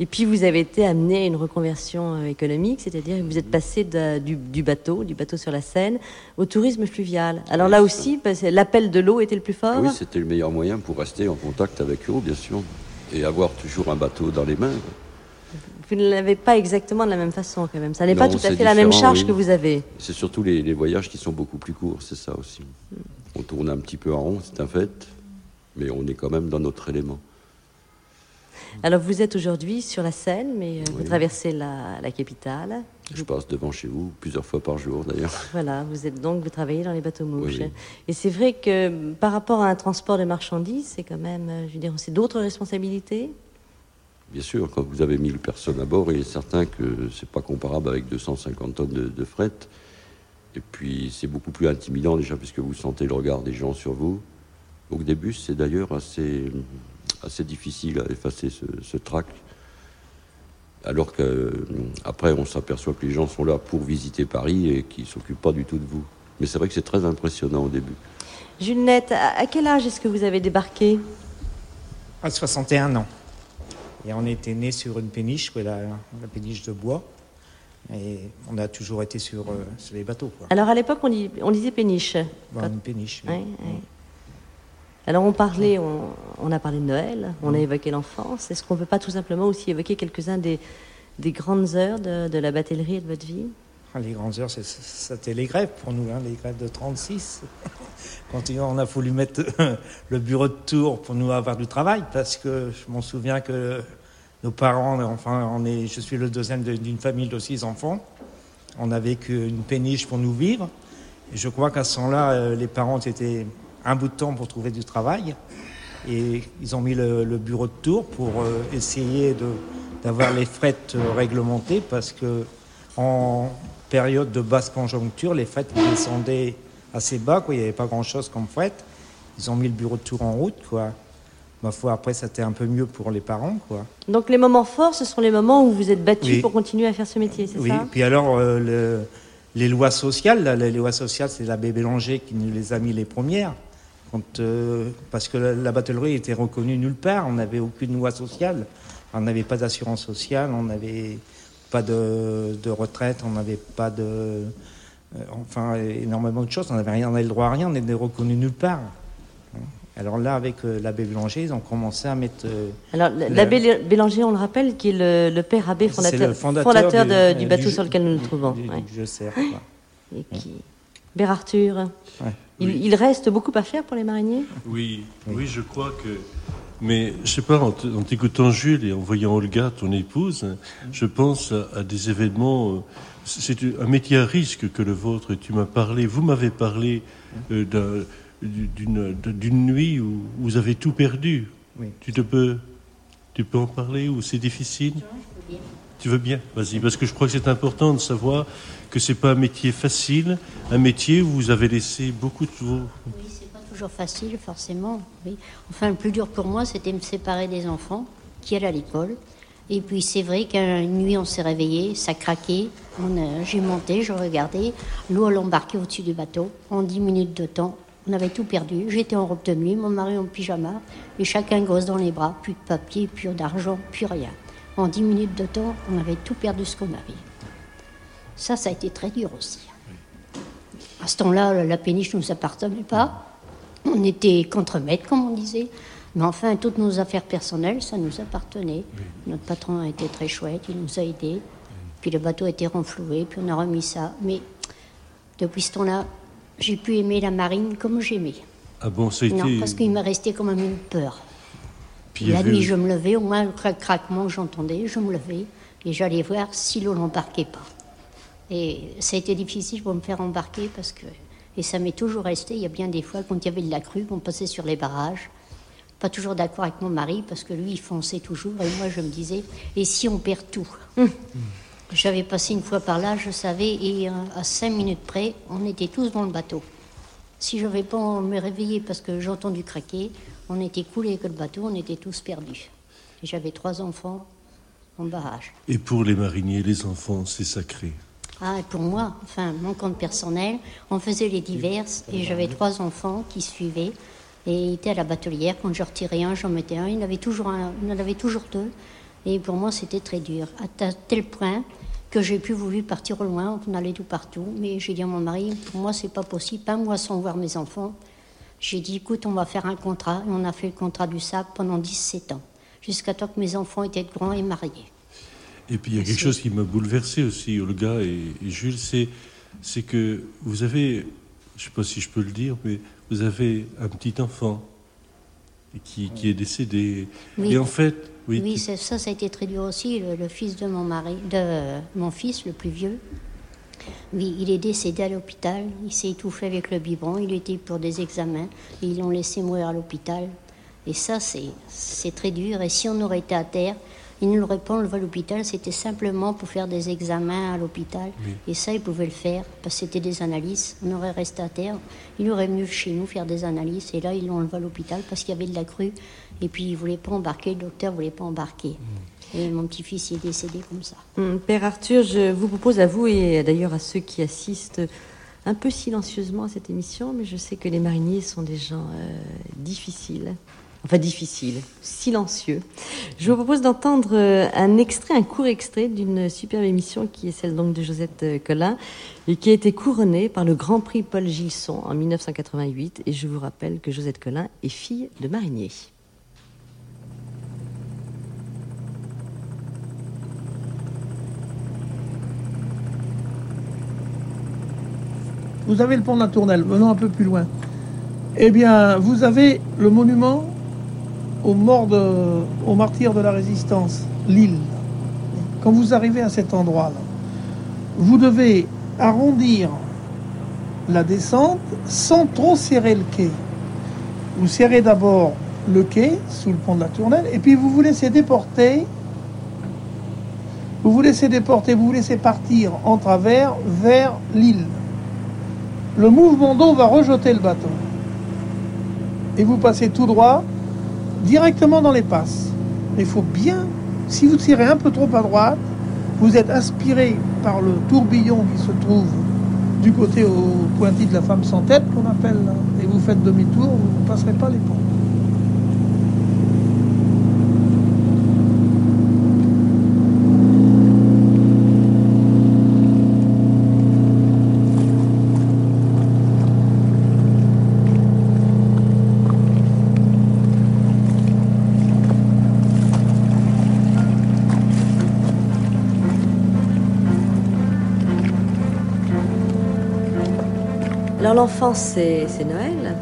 Et puis, vous avez été amené à une reconversion économique, c'est-à-dire que vous êtes passé du, bateau, du bateau sur la Seine, au tourisme fluvial. Alors là aussi, l'appel de l'eau était le plus fort Oui, c'était le meilleur moyen pour rester en contact avec l'eau, bien sûr, et avoir toujours un bateau dans les mains vous ne l'avez pas exactement de la même façon quand même. Ça n'est pas tout à fait la même charge que vous avez. C'est surtout les, voyages qui sont beaucoup plus courts, c'est ça aussi. On tourne un petit peu en rond, c'est un fait, mais on est quand même dans notre élément. Alors vous êtes aujourd'hui sur la Seine, mais euh, vous traversez la, capitale. Je passe devant chez vous plusieurs fois par jour d'ailleurs. Voilà, vous êtes donc vous travaillez dans les bateaux mouches. Et c'est vrai que par rapport à un transport de marchandises, c'est quand même, euh, je veux dire, c'est d'autres responsabilités. Bien sûr, quand vous avez 1000 personnes à bord, il est certain que c'est pas comparable avec 250 tonnes de, fret. Et puis, c'est beaucoup plus intimidant déjà, puisque vous sentez le regard des gens sur vous. Au début, c'est d'ailleurs assez, assez difficile à effacer ce, ce trac. Alors qu'après, on s'aperçoit que les gens sont là pour visiter Paris et qu'ils ne s'occupent pas du tout de vous. Mais c'est vrai que c'est très impressionnant au début. Junette, à quel âge est-ce que vous avez débarqué? À 61 ans. Et on était né sur une péniche, la, la, péniche de bois. Et on a toujours été sur, euh, les bateaux. Alors à l'époque, on, on, disait péniche. Une péniche. Oui. Alors on parlait, on, a parlé de Noël, on a évoqué l'enfance. Est-ce qu'on ne peut pas tout simplement aussi évoquer quelques-uns des, des, grandes heures de, la batellerie et de votre vie? Ah, Les grandes heures, c'était les grèves pour nous, hein, les grèves de 36. Quand on a voulu mettre le bureau de tour pour nous avoir du travail, parce que je m'en souviens que nos parents, enfin, on est, je suis le deuxième d'une famille de six enfants. On n'avait qu'une péniche pour nous vivre. Et je crois qu'à ce moment-là, euh, les parents étaient un bout de temps pour trouver du travail. Et ils ont mis le, bureau de tour pour euh, essayer d'avoir les frettes euh, réglementées parce que en période de basse conjoncture, les frettes descendaient assez bas. Quoi. Il n'y avait pas grand-chose comme fret. Ils ont mis le bureau de tour en route. Quoi ma foi, après, c'était un peu mieux pour les parents, quoi. Donc les moments forts, ce sont les moments où vous êtes battu pour continuer à faire ce métier, c'est ça? Oui, puis alors, euh, les lois sociales, les lois sociales, c'est l'abbé Bélanger qui nous les a mis les premières. Quand, euh, parce que la, batellerie était reconnue nulle part, on n'avait aucune loi sociale, on n'avait pas d'assurance sociale, on n'avait pas de, retraite, on n'avait pas de... Euh, enfin, énormément de choses, on n'avait rien, on avait le droit à rien, on n'était reconnu nulle part. Alors là, avec euh, l'abbé Bélanger, ils ont commencé à mettre. Euh, Alors l'abbé Bélanger, on le rappelle, qui est le, père abbé fondateur, fondateur, du, bateau sur lequel nous nous trouvons. je sais. Et qui... Arthur, il, reste beaucoup à faire pour les mariniers? Oui, oui, je crois que. Mais je sais pas, en t'écoutant Jules et en voyant Olga, ton épouse, je pense à, des événements. Euh, c'est un métier à risque que le vôtre. Tu m'as parlé, vous m'avez parlé d'un d'une nuit où vous avez tout perdu. Tu, te peux, tu peux en parler ou c'est difficile? Tu veux bien? Vas-y, parce que je crois que c'est important de savoir que c'est pas un métier facile, un métier où vous avez laissé beaucoup de vos... Oui, c'est pas toujours facile, forcément. Oui. Enfin, le plus dur pour moi, c'était me séparer des enfants qui allaient à l'école. Et puis c'est vrai qu'une nuit on s'est réveillé, ça craquait. J'ai monté, je regardais, l'eau elle embarquait au-dessus du bateau. En 10 minutes de temps, on avait tout perdu. J'étais en robe de nuit, mon mari en pyjama, et chacun gosse dans les bras. Plus de papier, plus d'argent, plus rien. En 10 minutes de temps, on avait tout perdu ce qu'on avait. Ça, ça a été très dur aussi. À ce temps-là, la péniche ne nous appartenait pas. On était contre-maîtres, comme on disait. Mais enfin, toutes nos affaires personnelles, ça nous appartenait. Notre patron a été très chouette, il nous a aidés. Puis le bateau a été renfloué, puis on a remis ça. Mais depuis ce temps-là, j'ai pu aimer la marine comme j'aimais. Ah bon, ça a été... Non, parce qu'il m'a resté quand même une peur. Puis la nuit, je me levais, au moins le craquement que j'entendais, je me levais et j'allais voir si l'eau n'embarquait pas. Et ça a été difficile pour me faire embarquer parce que. Et ça m'est toujours resté. Il y a bien des fois, quand il y avait de la crue, on passait sur les barrages. Pas toujours d'accord avec mon mari parce que lui, il fonçait toujours. Et moi, je me disais, et si on perd tout? Hum. J'avais passé une fois par là, je savais, et euh, à cinq minutes près, on était tous dans le bateau. Si je n'avais pas me réveiller parce que j'ai entendu craquer, on était coulés avec le bateau, on était tous perdus. J'avais trois enfants en barrage. Et pour les mariniers, les enfants, c'est sacré ah, pour moi, enfin, mon compte personnel, on faisait les diverses et j'avais trois enfants qui suivaient et étaient à la batelière. Quand je retirais un, j'en mettais un. Il avait toujours, un, il en avait toujours deux. Et pour moi, c'était très dur, à tel point que j'ai plus voulu partir au loin, on allait tout partout. Mais j'ai dit à mon mari, pour moi, c'est pas possible, pas moi sans voir mes enfants. J'ai dit, écoute, on va faire un contrat. Et on a fait le contrat du SAP pendant 17 ans, jusqu'à temps que mes enfants étaient grands et mariés. Et puis il y a quelque chose qui m'a bouleversé aussi, Olga et, Jules, c'est, c'est que vous avez, je ne sais pas si je peux le dire, mais vous avez un petit enfant qui, qui est décédé. Oui. Et en fait, oui, oui ça, ça a été très dur aussi. Le, fils de mon mari, de mon fils, le plus vieux, oui, il est décédé à l'hôpital. Il s'est étouffé avec le biberon. Il était pour des examens. Et ils l'ont laissé mourir à l'hôpital. Et ça, c'est très dur. Et si on aurait été à terre, il nous le répond, le vol à l'hôpital, c'était simplement pour faire des examens à l'hôpital. Et ça, il pouvait le faire, parce que c'était des analyses. On aurait resté à terre. Il aurait venu chez nous faire des analyses. Et là, ils l'ont enlevé à l'hôpital parce qu'il y avait de la crue. Et puis, il ne voulait pas embarquer, le docteur ne voulait pas embarquer. Mm. Et mon petit-fils est décédé comme ça. Mm. Père Arthur, je vous propose à vous et d'ailleurs à ceux qui assistent un peu silencieusement à cette émission, mais je sais que les mariniers sont des gens euh, difficiles enfin difficile, silencieux. Je vous propose d'entendre euh, un extrait, un court extrait d'une superbe émission qui est celle donc de Josette euh, Collin et qui a été couronnée par le Grand Prix Paul Gilson en 1988. Et je vous rappelle que Josette Collin est fille de marinier. Vous avez le pont de la Tournelle, venons un peu plus loin. Eh bien, vous avez le monument aux morts, de, aux martyrs de la résistance, l'île. Quand vous arrivez à cet endroit-là, vous devez arrondir la descente sans trop serrer le quai. Vous serrez d'abord le quai sous le pont de la Tournelle et puis vous vous laissez déporter. Vous vous laissez déporter, vous vous laissez partir en travers vers l'île. Le mouvement d'eau va rejeter le bateau. Et vous passez tout droit directement dans les passes. Il faut bien, si vous tirez un peu trop à droite, vous êtes aspiré par le tourbillon qui se trouve du côté au pointis de la femme sans tête qu'on appelle, et vous faites demi-tour, vous ne passerez pas les ponts. L'enfance, c'est Noël.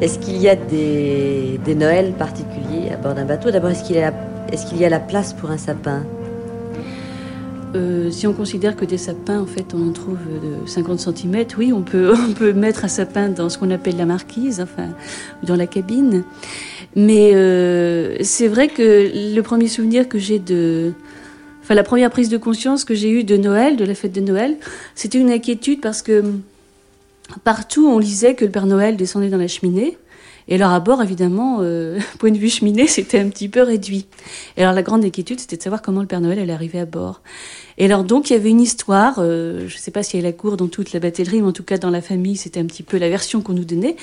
Est-ce qu'il y a des, Noëls particuliers à bord d'un bateau? D'abord, est-ce qu'il y, a la place pour un sapin? Euh, si on considère que des sapins, en fait, on en trouve de 50 cm, oui, on peut, on peut mettre un sapin dans ce qu'on appelle la marquise, enfin, dans la cabine. Mais euh, c'est vrai que le premier souvenir que j'ai de, enfin, la première prise de conscience que j'ai eue de Noël, de la fête de Noël, c'était une inquiétude parce que partout on lisait que le Père Noël descendait dans la cheminée. Et alors à bord, évidemment, euh, point de vue cheminée, c'était un petit peu réduit. Et alors la grande inquiétude, c'était de savoir comment le Père Noël allait arriver à bord. Et alors donc, il y avait une histoire, euh, je ne sais pas s'il y a la cour dans toute la batellerie, mais en tout cas dans la famille, c'était un petit peu la version qu'on nous donnait.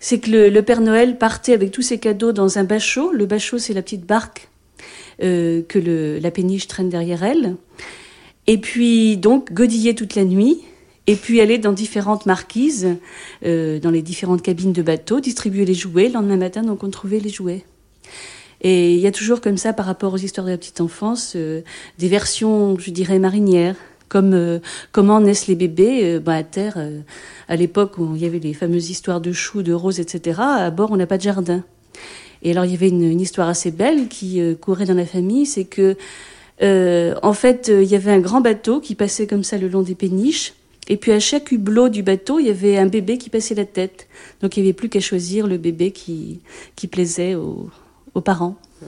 C'est que le, Père Noël partait avec tous ses cadeaux dans un bachot. Le bachot, c'est la petite barque euh, que le, la péniche traîne derrière elle. Et puis donc godillait toute la nuit et puis aller dans différentes marquises, euh, dans les différentes cabines de bateaux, distribuer les jouets. Le lendemain matin, donc, on trouvait les jouets. Et il y a toujours comme ça, par rapport aux histoires de la petite enfance, euh, des versions, je dirais, marinières. Comme euh, comment naissent les bébés bah, à terre. à l'époque où il y avait les fameuses histoires de choux, de roses, etc. À bord, on n'a pas de jardin. Et alors, il y avait une, une histoire assez belle qui courait dans la famille, c'est que en fait, il y avait un grand bateau qui passait comme ça le long des péniches. Et puis à chaque hublot du bateau, il y avait un bébé qui passait la tête. Donc il n'y avait plus qu'à choisir le bébé qui, qui plaisait aux, aux parents.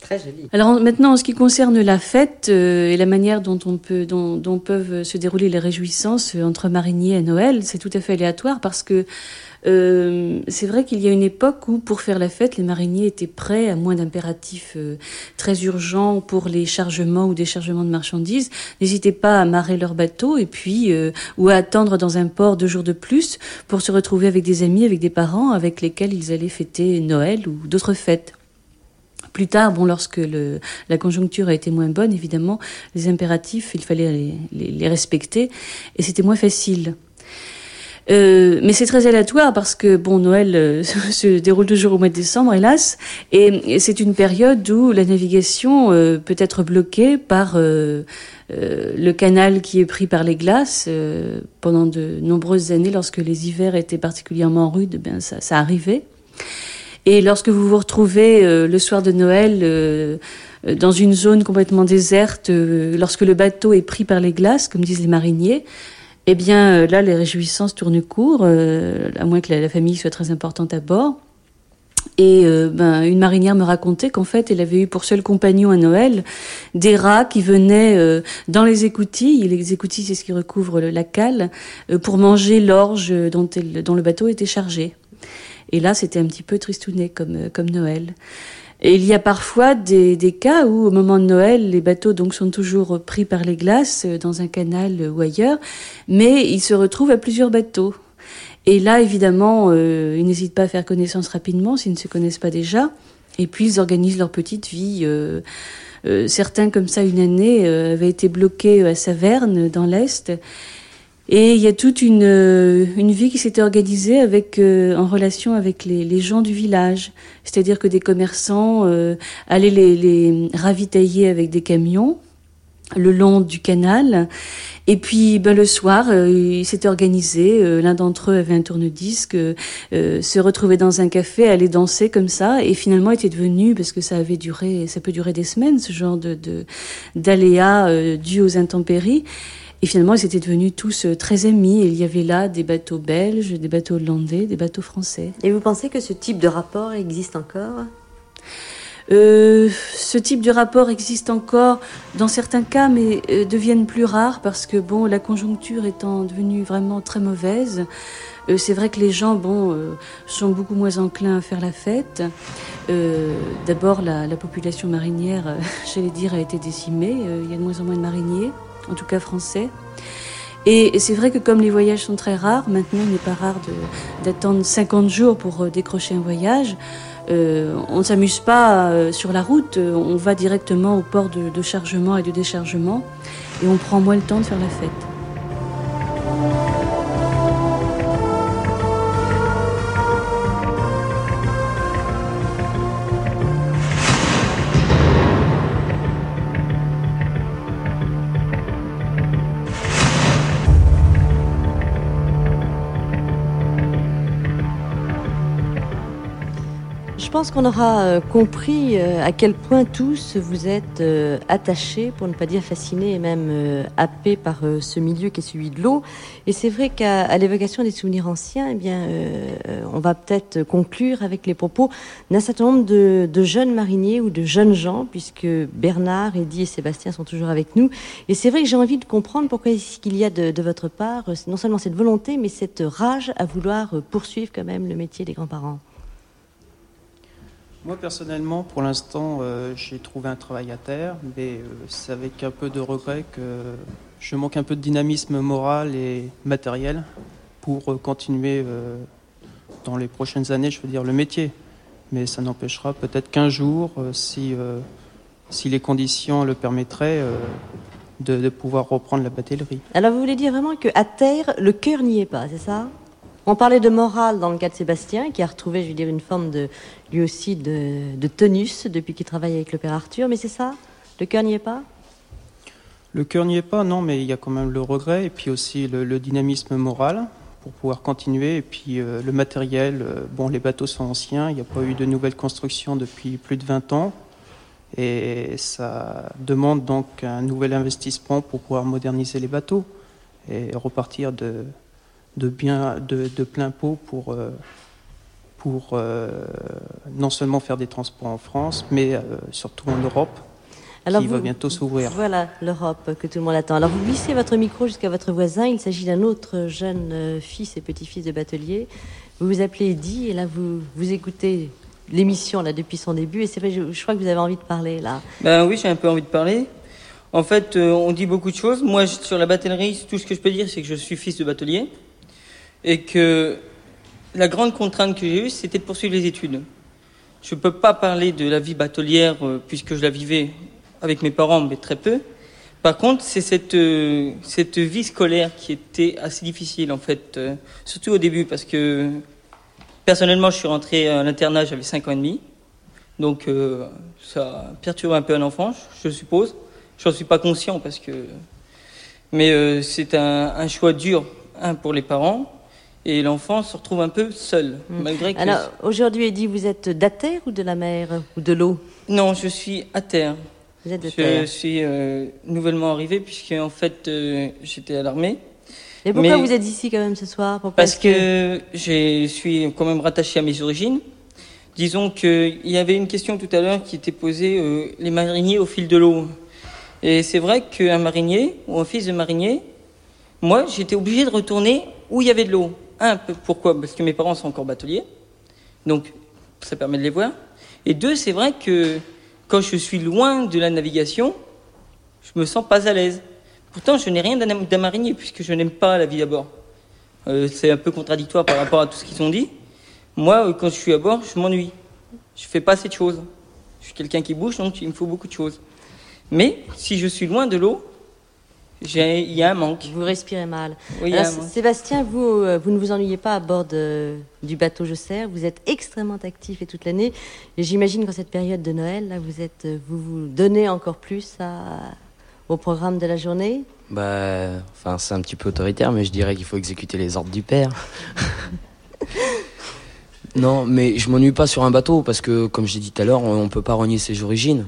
Très joli. Alors maintenant, en ce qui concerne la fête euh, et la manière dont, on peut, dont, dont peuvent se dérouler les réjouissances entre mariniers et Noël, c'est tout à fait aléatoire parce que euh, c'est vrai qu'il y a une époque où, pour faire la fête, les mariniers étaient prêts, à moins d'impératifs euh, très urgents pour les chargements ou déchargements de marchandises, n'hésitaient pas à marrer leur bateau et puis euh, ou à attendre dans un port deux jours de plus pour se retrouver avec des amis, avec des parents avec lesquels ils allaient fêter Noël ou d'autres fêtes. Plus tard, bon, lorsque la conjoncture a été moins bonne, évidemment, les impératifs, il fallait les respecter, et c'était moins facile. Euh, mais c'est très aléatoire parce que bon Noël euh, se déroule toujours au mois de décembre, hélas, et, c'est une période où la navigation euh, peut être bloquée par le canal qui est pris par les glaces pendant de nombreuses années, lorsque les hivers étaient particulièrement rudes, ben ça, ça arrivait. Et lorsque vous vous retrouvez le soir de Noël dans une zone complètement déserte, lorsque le bateau est pris par les glaces, comme disent les mariniers, eh bien là, les réjouissances tournent court, à moins que la, famille soit très importante à bord. Et ben, une marinière me racontait qu'en fait, elle avait eu pour seul compagnon à Noël des rats qui venaient dans les écoutilles. Les écoutilles, c'est ce qui recouvre la cale, pour manger l'orge dont, le bateau était chargé. Et là, c'était un petit peu tristouné comme, euh, comme Noël. Et il y a parfois des, des, cas où, au moment de Noël, les bateaux donc sont toujours pris par les glaces euh, dans un canal ou ailleurs, mais ils se retrouvent à plusieurs bateaux. Et là, évidemment, euh, ils n'hésitent pas à faire connaissance rapidement s'ils ne se connaissent pas déjà. Et puis, ils organisent leur petite vie. Euh, euh, certains, comme ça, une année, avaient été bloqués à Saverne, dans l'Est. Et il y a toute une, euh, une vie qui s'était organisée avec, euh, en relation avec les, les, gens du village. C'est-à-dire que des commerçants euh, allaient les, les, ravitailler avec des camions le long du canal. Et puis ben, le soir, euh, ils s'étaient organisés. L'un d'entre eux avait un tourne-disque, se retrouvait dans un café, allait danser comme ça, et finalement était devenu, parce que ça avait duré, ça peut durer des semaines, ce genre de d'aléas dus aux intempéries. Et finalement, ils étaient devenus tous euh, très amis. il y avait là des bateaux belges, des bateaux hollandais, des bateaux français. Et vous pensez que ce type de rapport existe encore? Euh, ce type de rapport existe encore dans certains cas, mais euh, deviennent plus rares parce que bon, la conjoncture étant devenue vraiment très mauvaise, euh, c'est vrai que les gens, bon, sont beaucoup moins enclins à faire la fête. D'abord, la, la, population marinière, j'allais dire, a été décimée. il y a de moins en moins de mariniers en tout cas français. Et c'est vrai que comme les voyages sont très rares, maintenant il n'est pas rare d'attendre 50 jours pour euh, décrocher un voyage. Euh, on ne s'amuse pas euh, sur la route, on va directement au port de, de chargement et de déchargement et on prend moins le temps de faire la fête. Je pense qu'on aura euh, compris euh, à quel point tous vous êtes euh, attachés, pour ne pas dire fascinés et même happés par ce milieu qui est celui de l'eau. Et c'est vrai qu'à l'évocation des souvenirs anciens, eh bien, on va peut-être conclure avec les propos d'un certain nombre de, jeunes mariniers ou de jeunes gens, puisque Bernard, Eddy et Sébastien sont toujours avec nous. Et c'est vrai que j'ai envie de comprendre pourquoi est-ce qu'il y a de, de votre part non seulement cette volonté, mais cette rage à vouloir poursuivre quand même le métier des grands-parents. Moi personnellement, pour l'instant, euh, j'ai trouvé un travail à terre, mais euh, c'est avec un peu de regret que je manque un peu de dynamisme moral et matériel pour euh, continuer dans les prochaines années, je veux dire, le métier. Mais ça n'empêchera peut-être qu'un jour, si, les conditions le permettraient, de, de, pouvoir reprendre la batellerie. Alors vous voulez dire vraiment qu'à terre, le cœur n'y est pas, c'est ça? On parlait de morale dans le cas de Sébastien, qui a retrouvé, une forme de, lui aussi, de, de tonus depuis qu'il travaille avec le père Arthur. Mais c'est ça? Le cœur n'y est pas? Le cœur n'y est pas, non, mais il y a quand même le regret et puis aussi le, dynamisme moral pour pouvoir continuer. Et puis euh, le matériel, euh, bon, les bateaux sont anciens, il n'y a pas eu de nouvelles constructions depuis plus de 20 ans. Et ça demande donc un nouvel investissement pour pouvoir moderniser les bateaux et repartir de, de, bien, de, plein pot pour, euh, pour euh, non seulement faire des transports en France, mais euh, surtout en Europe. qui va bientôt s'ouvrir. Voilà l'Europe que tout le monde attend. Alors vous glissez votre micro jusqu'à votre voisin. Il s'agit d'un autre jeune fils et petit-fils de batelier. Vous vous appelez Eddy et là vous, vous écoutez l'émission là depuis son début et c'est vrai, je, crois que vous avez envie de parler là. Ben oui, j'ai un peu envie de parler. En fait, on dit beaucoup de choses. Moi, sur la batellerie, tout ce que je peux dire, c'est que je suis fils de batelier et que la grande contrainte que j'ai eue, c'était de poursuivre les études. Je ne peux pas parler de la vie batelière euh, puisque je la vivais avec mes parents, mais très peu. Par contre, c'est cette, euh, cette vie scolaire qui était assez difficile, en fait, euh, surtout au début, parce que personnellement, je suis rentré à l'internat, j'avais 5 ans et demi. Donc, ça perturbe un peu un enfant, je suppose. Je n'en suis pas conscient, parce que. Mais c'est un, un choix dur, un, pour les parents, et l'enfant se retrouve un peu seul, hmm. malgré que... Alors, aujourd'hui, Eddy, vous êtes d'Ater ou de la mer ou de l'eau? Non, je suis à terre. Vous êtes de je suis euh, nouvellement arrivé, puisque en fait, euh, j'étais à l'armée. Et pourquoi vous êtes ici quand même ce soir? Parce que, je suis quand même rattaché à mes origines. Disons qu'il y avait une question tout à l'heure qui était posée, euh, les mariniers au fil de l'eau. Et c'est vrai qu'un marinier, ou un fils de marinier, moi, j'étais obligé de retourner où il y avait de l'eau. Un, pourquoi? Parce que mes parents sont encore bateliers, donc ça permet de les voir. Et deux, c'est vrai que quand je suis loin de la navigation, je me sens pas à l'aise. Pourtant, je n'ai rien d'un marinier puisque je n'aime pas la vie à bord. Euh, c'est un peu contradictoire par rapport à tout ce qu'ils ont dit. Moi, euh, quand je suis à bord, je m'ennuie. Je fais pas assez de choses. Je suis quelqu'un qui bouge, donc il me faut beaucoup de choses. Mais si je suis loin de l'eau, il y a un manque. Vous respirez mal. Oui, Sébastien, vous, euh, vous ne vous ennuyez pas à bord du bateau Je Sers. Vous êtes extrêmement actif et toute l'année. Et j'imagine qu'en cette période de Noël, là, vous êtes, euh, vous vous donnez encore plus au programme de la journée. Bah, enfin, c'est un petit peu autoritaire, mais je dirais qu'il faut exécuter les ordres du père. non, mais je m'ennuie pas sur un bateau parce que, comme j'ai dit tout à l'heure, on, ne peut pas renier ses origines.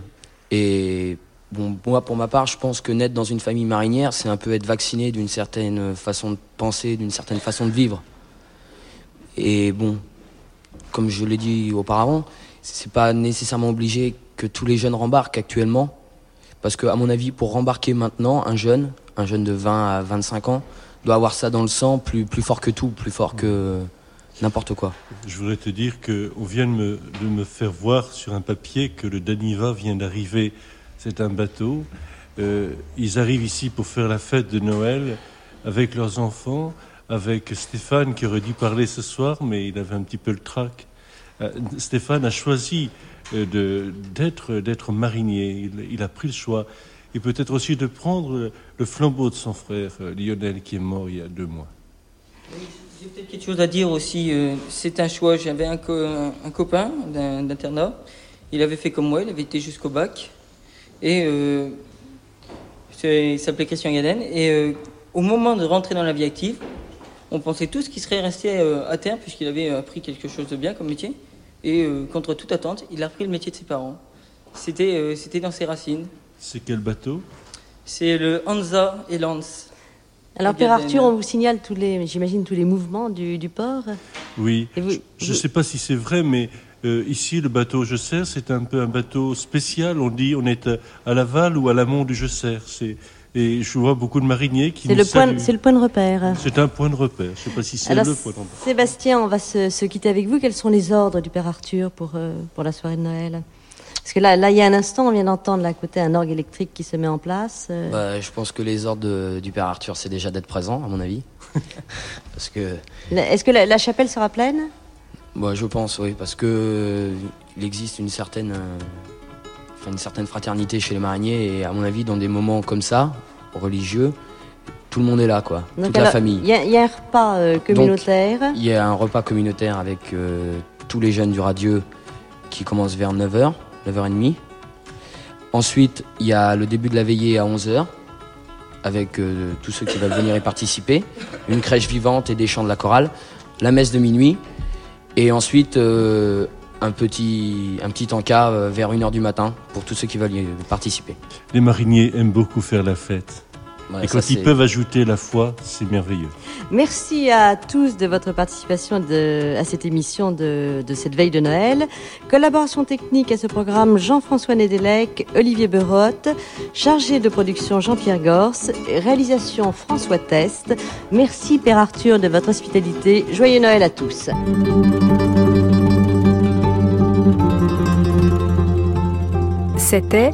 Et Bon, moi, pour ma part, je pense que naître dans une famille marinière, c'est un peu être vacciné d'une certaine façon de penser, d'une certaine façon de vivre. Et bon, comme je l'ai dit auparavant, c'est pas nécessairement obligé que tous les jeunes rembarquent actuellement. Parce que, à mon avis, pour rembarquer maintenant, un jeune, un jeune de 20 à 25 ans, doit avoir ça dans le sang plus, plus fort que tout, plus fort que n'importe quoi. Je voudrais te dire qu'on vient de me, de me, faire voir sur un papier que le Daniva vient d'arriver c'est un bateau. Euh, ils arrivent ici pour faire la fête de Noël avec leurs enfants, avec Stéphane qui aurait dû parler ce soir, mais il avait un petit peu le trac. Euh, Stéphane a choisi euh, d'être, marinier. Il, a pris le choix. Et peut-être aussi de prendre le flambeau de son frère Lionel qui est mort il y a deux mois. J'ai peut-être quelque chose à dire aussi. c'est un choix. J'avais un copain d'internat. Il avait fait comme moi, il avait été jusqu'au bac. Et euh, il s'appelait Christian Gaden. Et euh, au moment de rentrer dans la vie active, on pensait tous qu'il serait resté euh, à terre puisqu'il avait appris quelque chose de bien comme métier. Et contre toute attente, il a repris le métier de ses parents. C'était c'était dans ses racines. C'est quel bateau? C'est le Hansa et Lance. Alors, Père Arthur, on vous signale tous les, j'imagine, tous les mouvements du, port? Oui. je ne sais pas si c'est vrai, mais euh, ici, le bateau Gesser, c'est un peu un bateau spécial. On dit on est à, l'aval ou à l'amont du Gesser. Et je vois beaucoup de mariniers qui C'est le, point, c'est le point de repère. C'est un point de repère. Je ne sais pas si c'est le point de repère. Sébastien, on va se, quitter avec vous. Quels sont les ordres du Père Arthur pour, euh, pour la soirée de Noël? Parce que là, là, il y a un instant, on vient d'entendre là côté un orgue électrique qui se met en place. Euh. Bah, je pense que les ordres du Père Arthur, c'est déjà d'être présent, à mon avis. parce que. Est-ce que la, chapelle sera pleine? Bah, je pense, oui, parce que il existe une certaine, euh, une certaine fraternité chez les mariniers et à mon avis, dans des moments comme ça, religieux, tout le monde est là, quoi. toute la famille. Il y, a un repas euh, communautaire. Il y a un repas communautaire avec tous les jeunes du radieux qui commence vers 9h. 9h30. Ensuite, il y a le début de la veillée à 11h, avec euh, tous ceux qui veulent venir y participer. Une crèche vivante et des chants de la chorale. La messe de minuit. Et ensuite, euh, un, petit, un petit encas euh, vers 1h du matin pour tous ceux qui veulent y participer. Les mariniers aiment beaucoup faire la fête et quand ils peuvent ajouter la foi, c'est merveilleux. Merci à tous de votre participation à cette émission de, cette veille de Noël. Collaboration technique à ce programme Jean-François Nédélec, Olivier Berotte, chargé de production Jean-Pierre Gors, réalisation François Test. Merci Père Arthur de votre hospitalité. Joyeux Noël à tous. C'était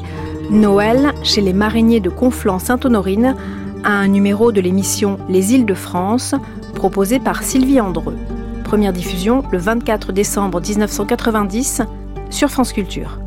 Noël chez les mariniers de Conflans-Sainte-Honorine, un numéro de l'émission Les îles de France, proposé par Sylvie Andreux. Première diffusion le 24 décembre 1990 sur France Culture.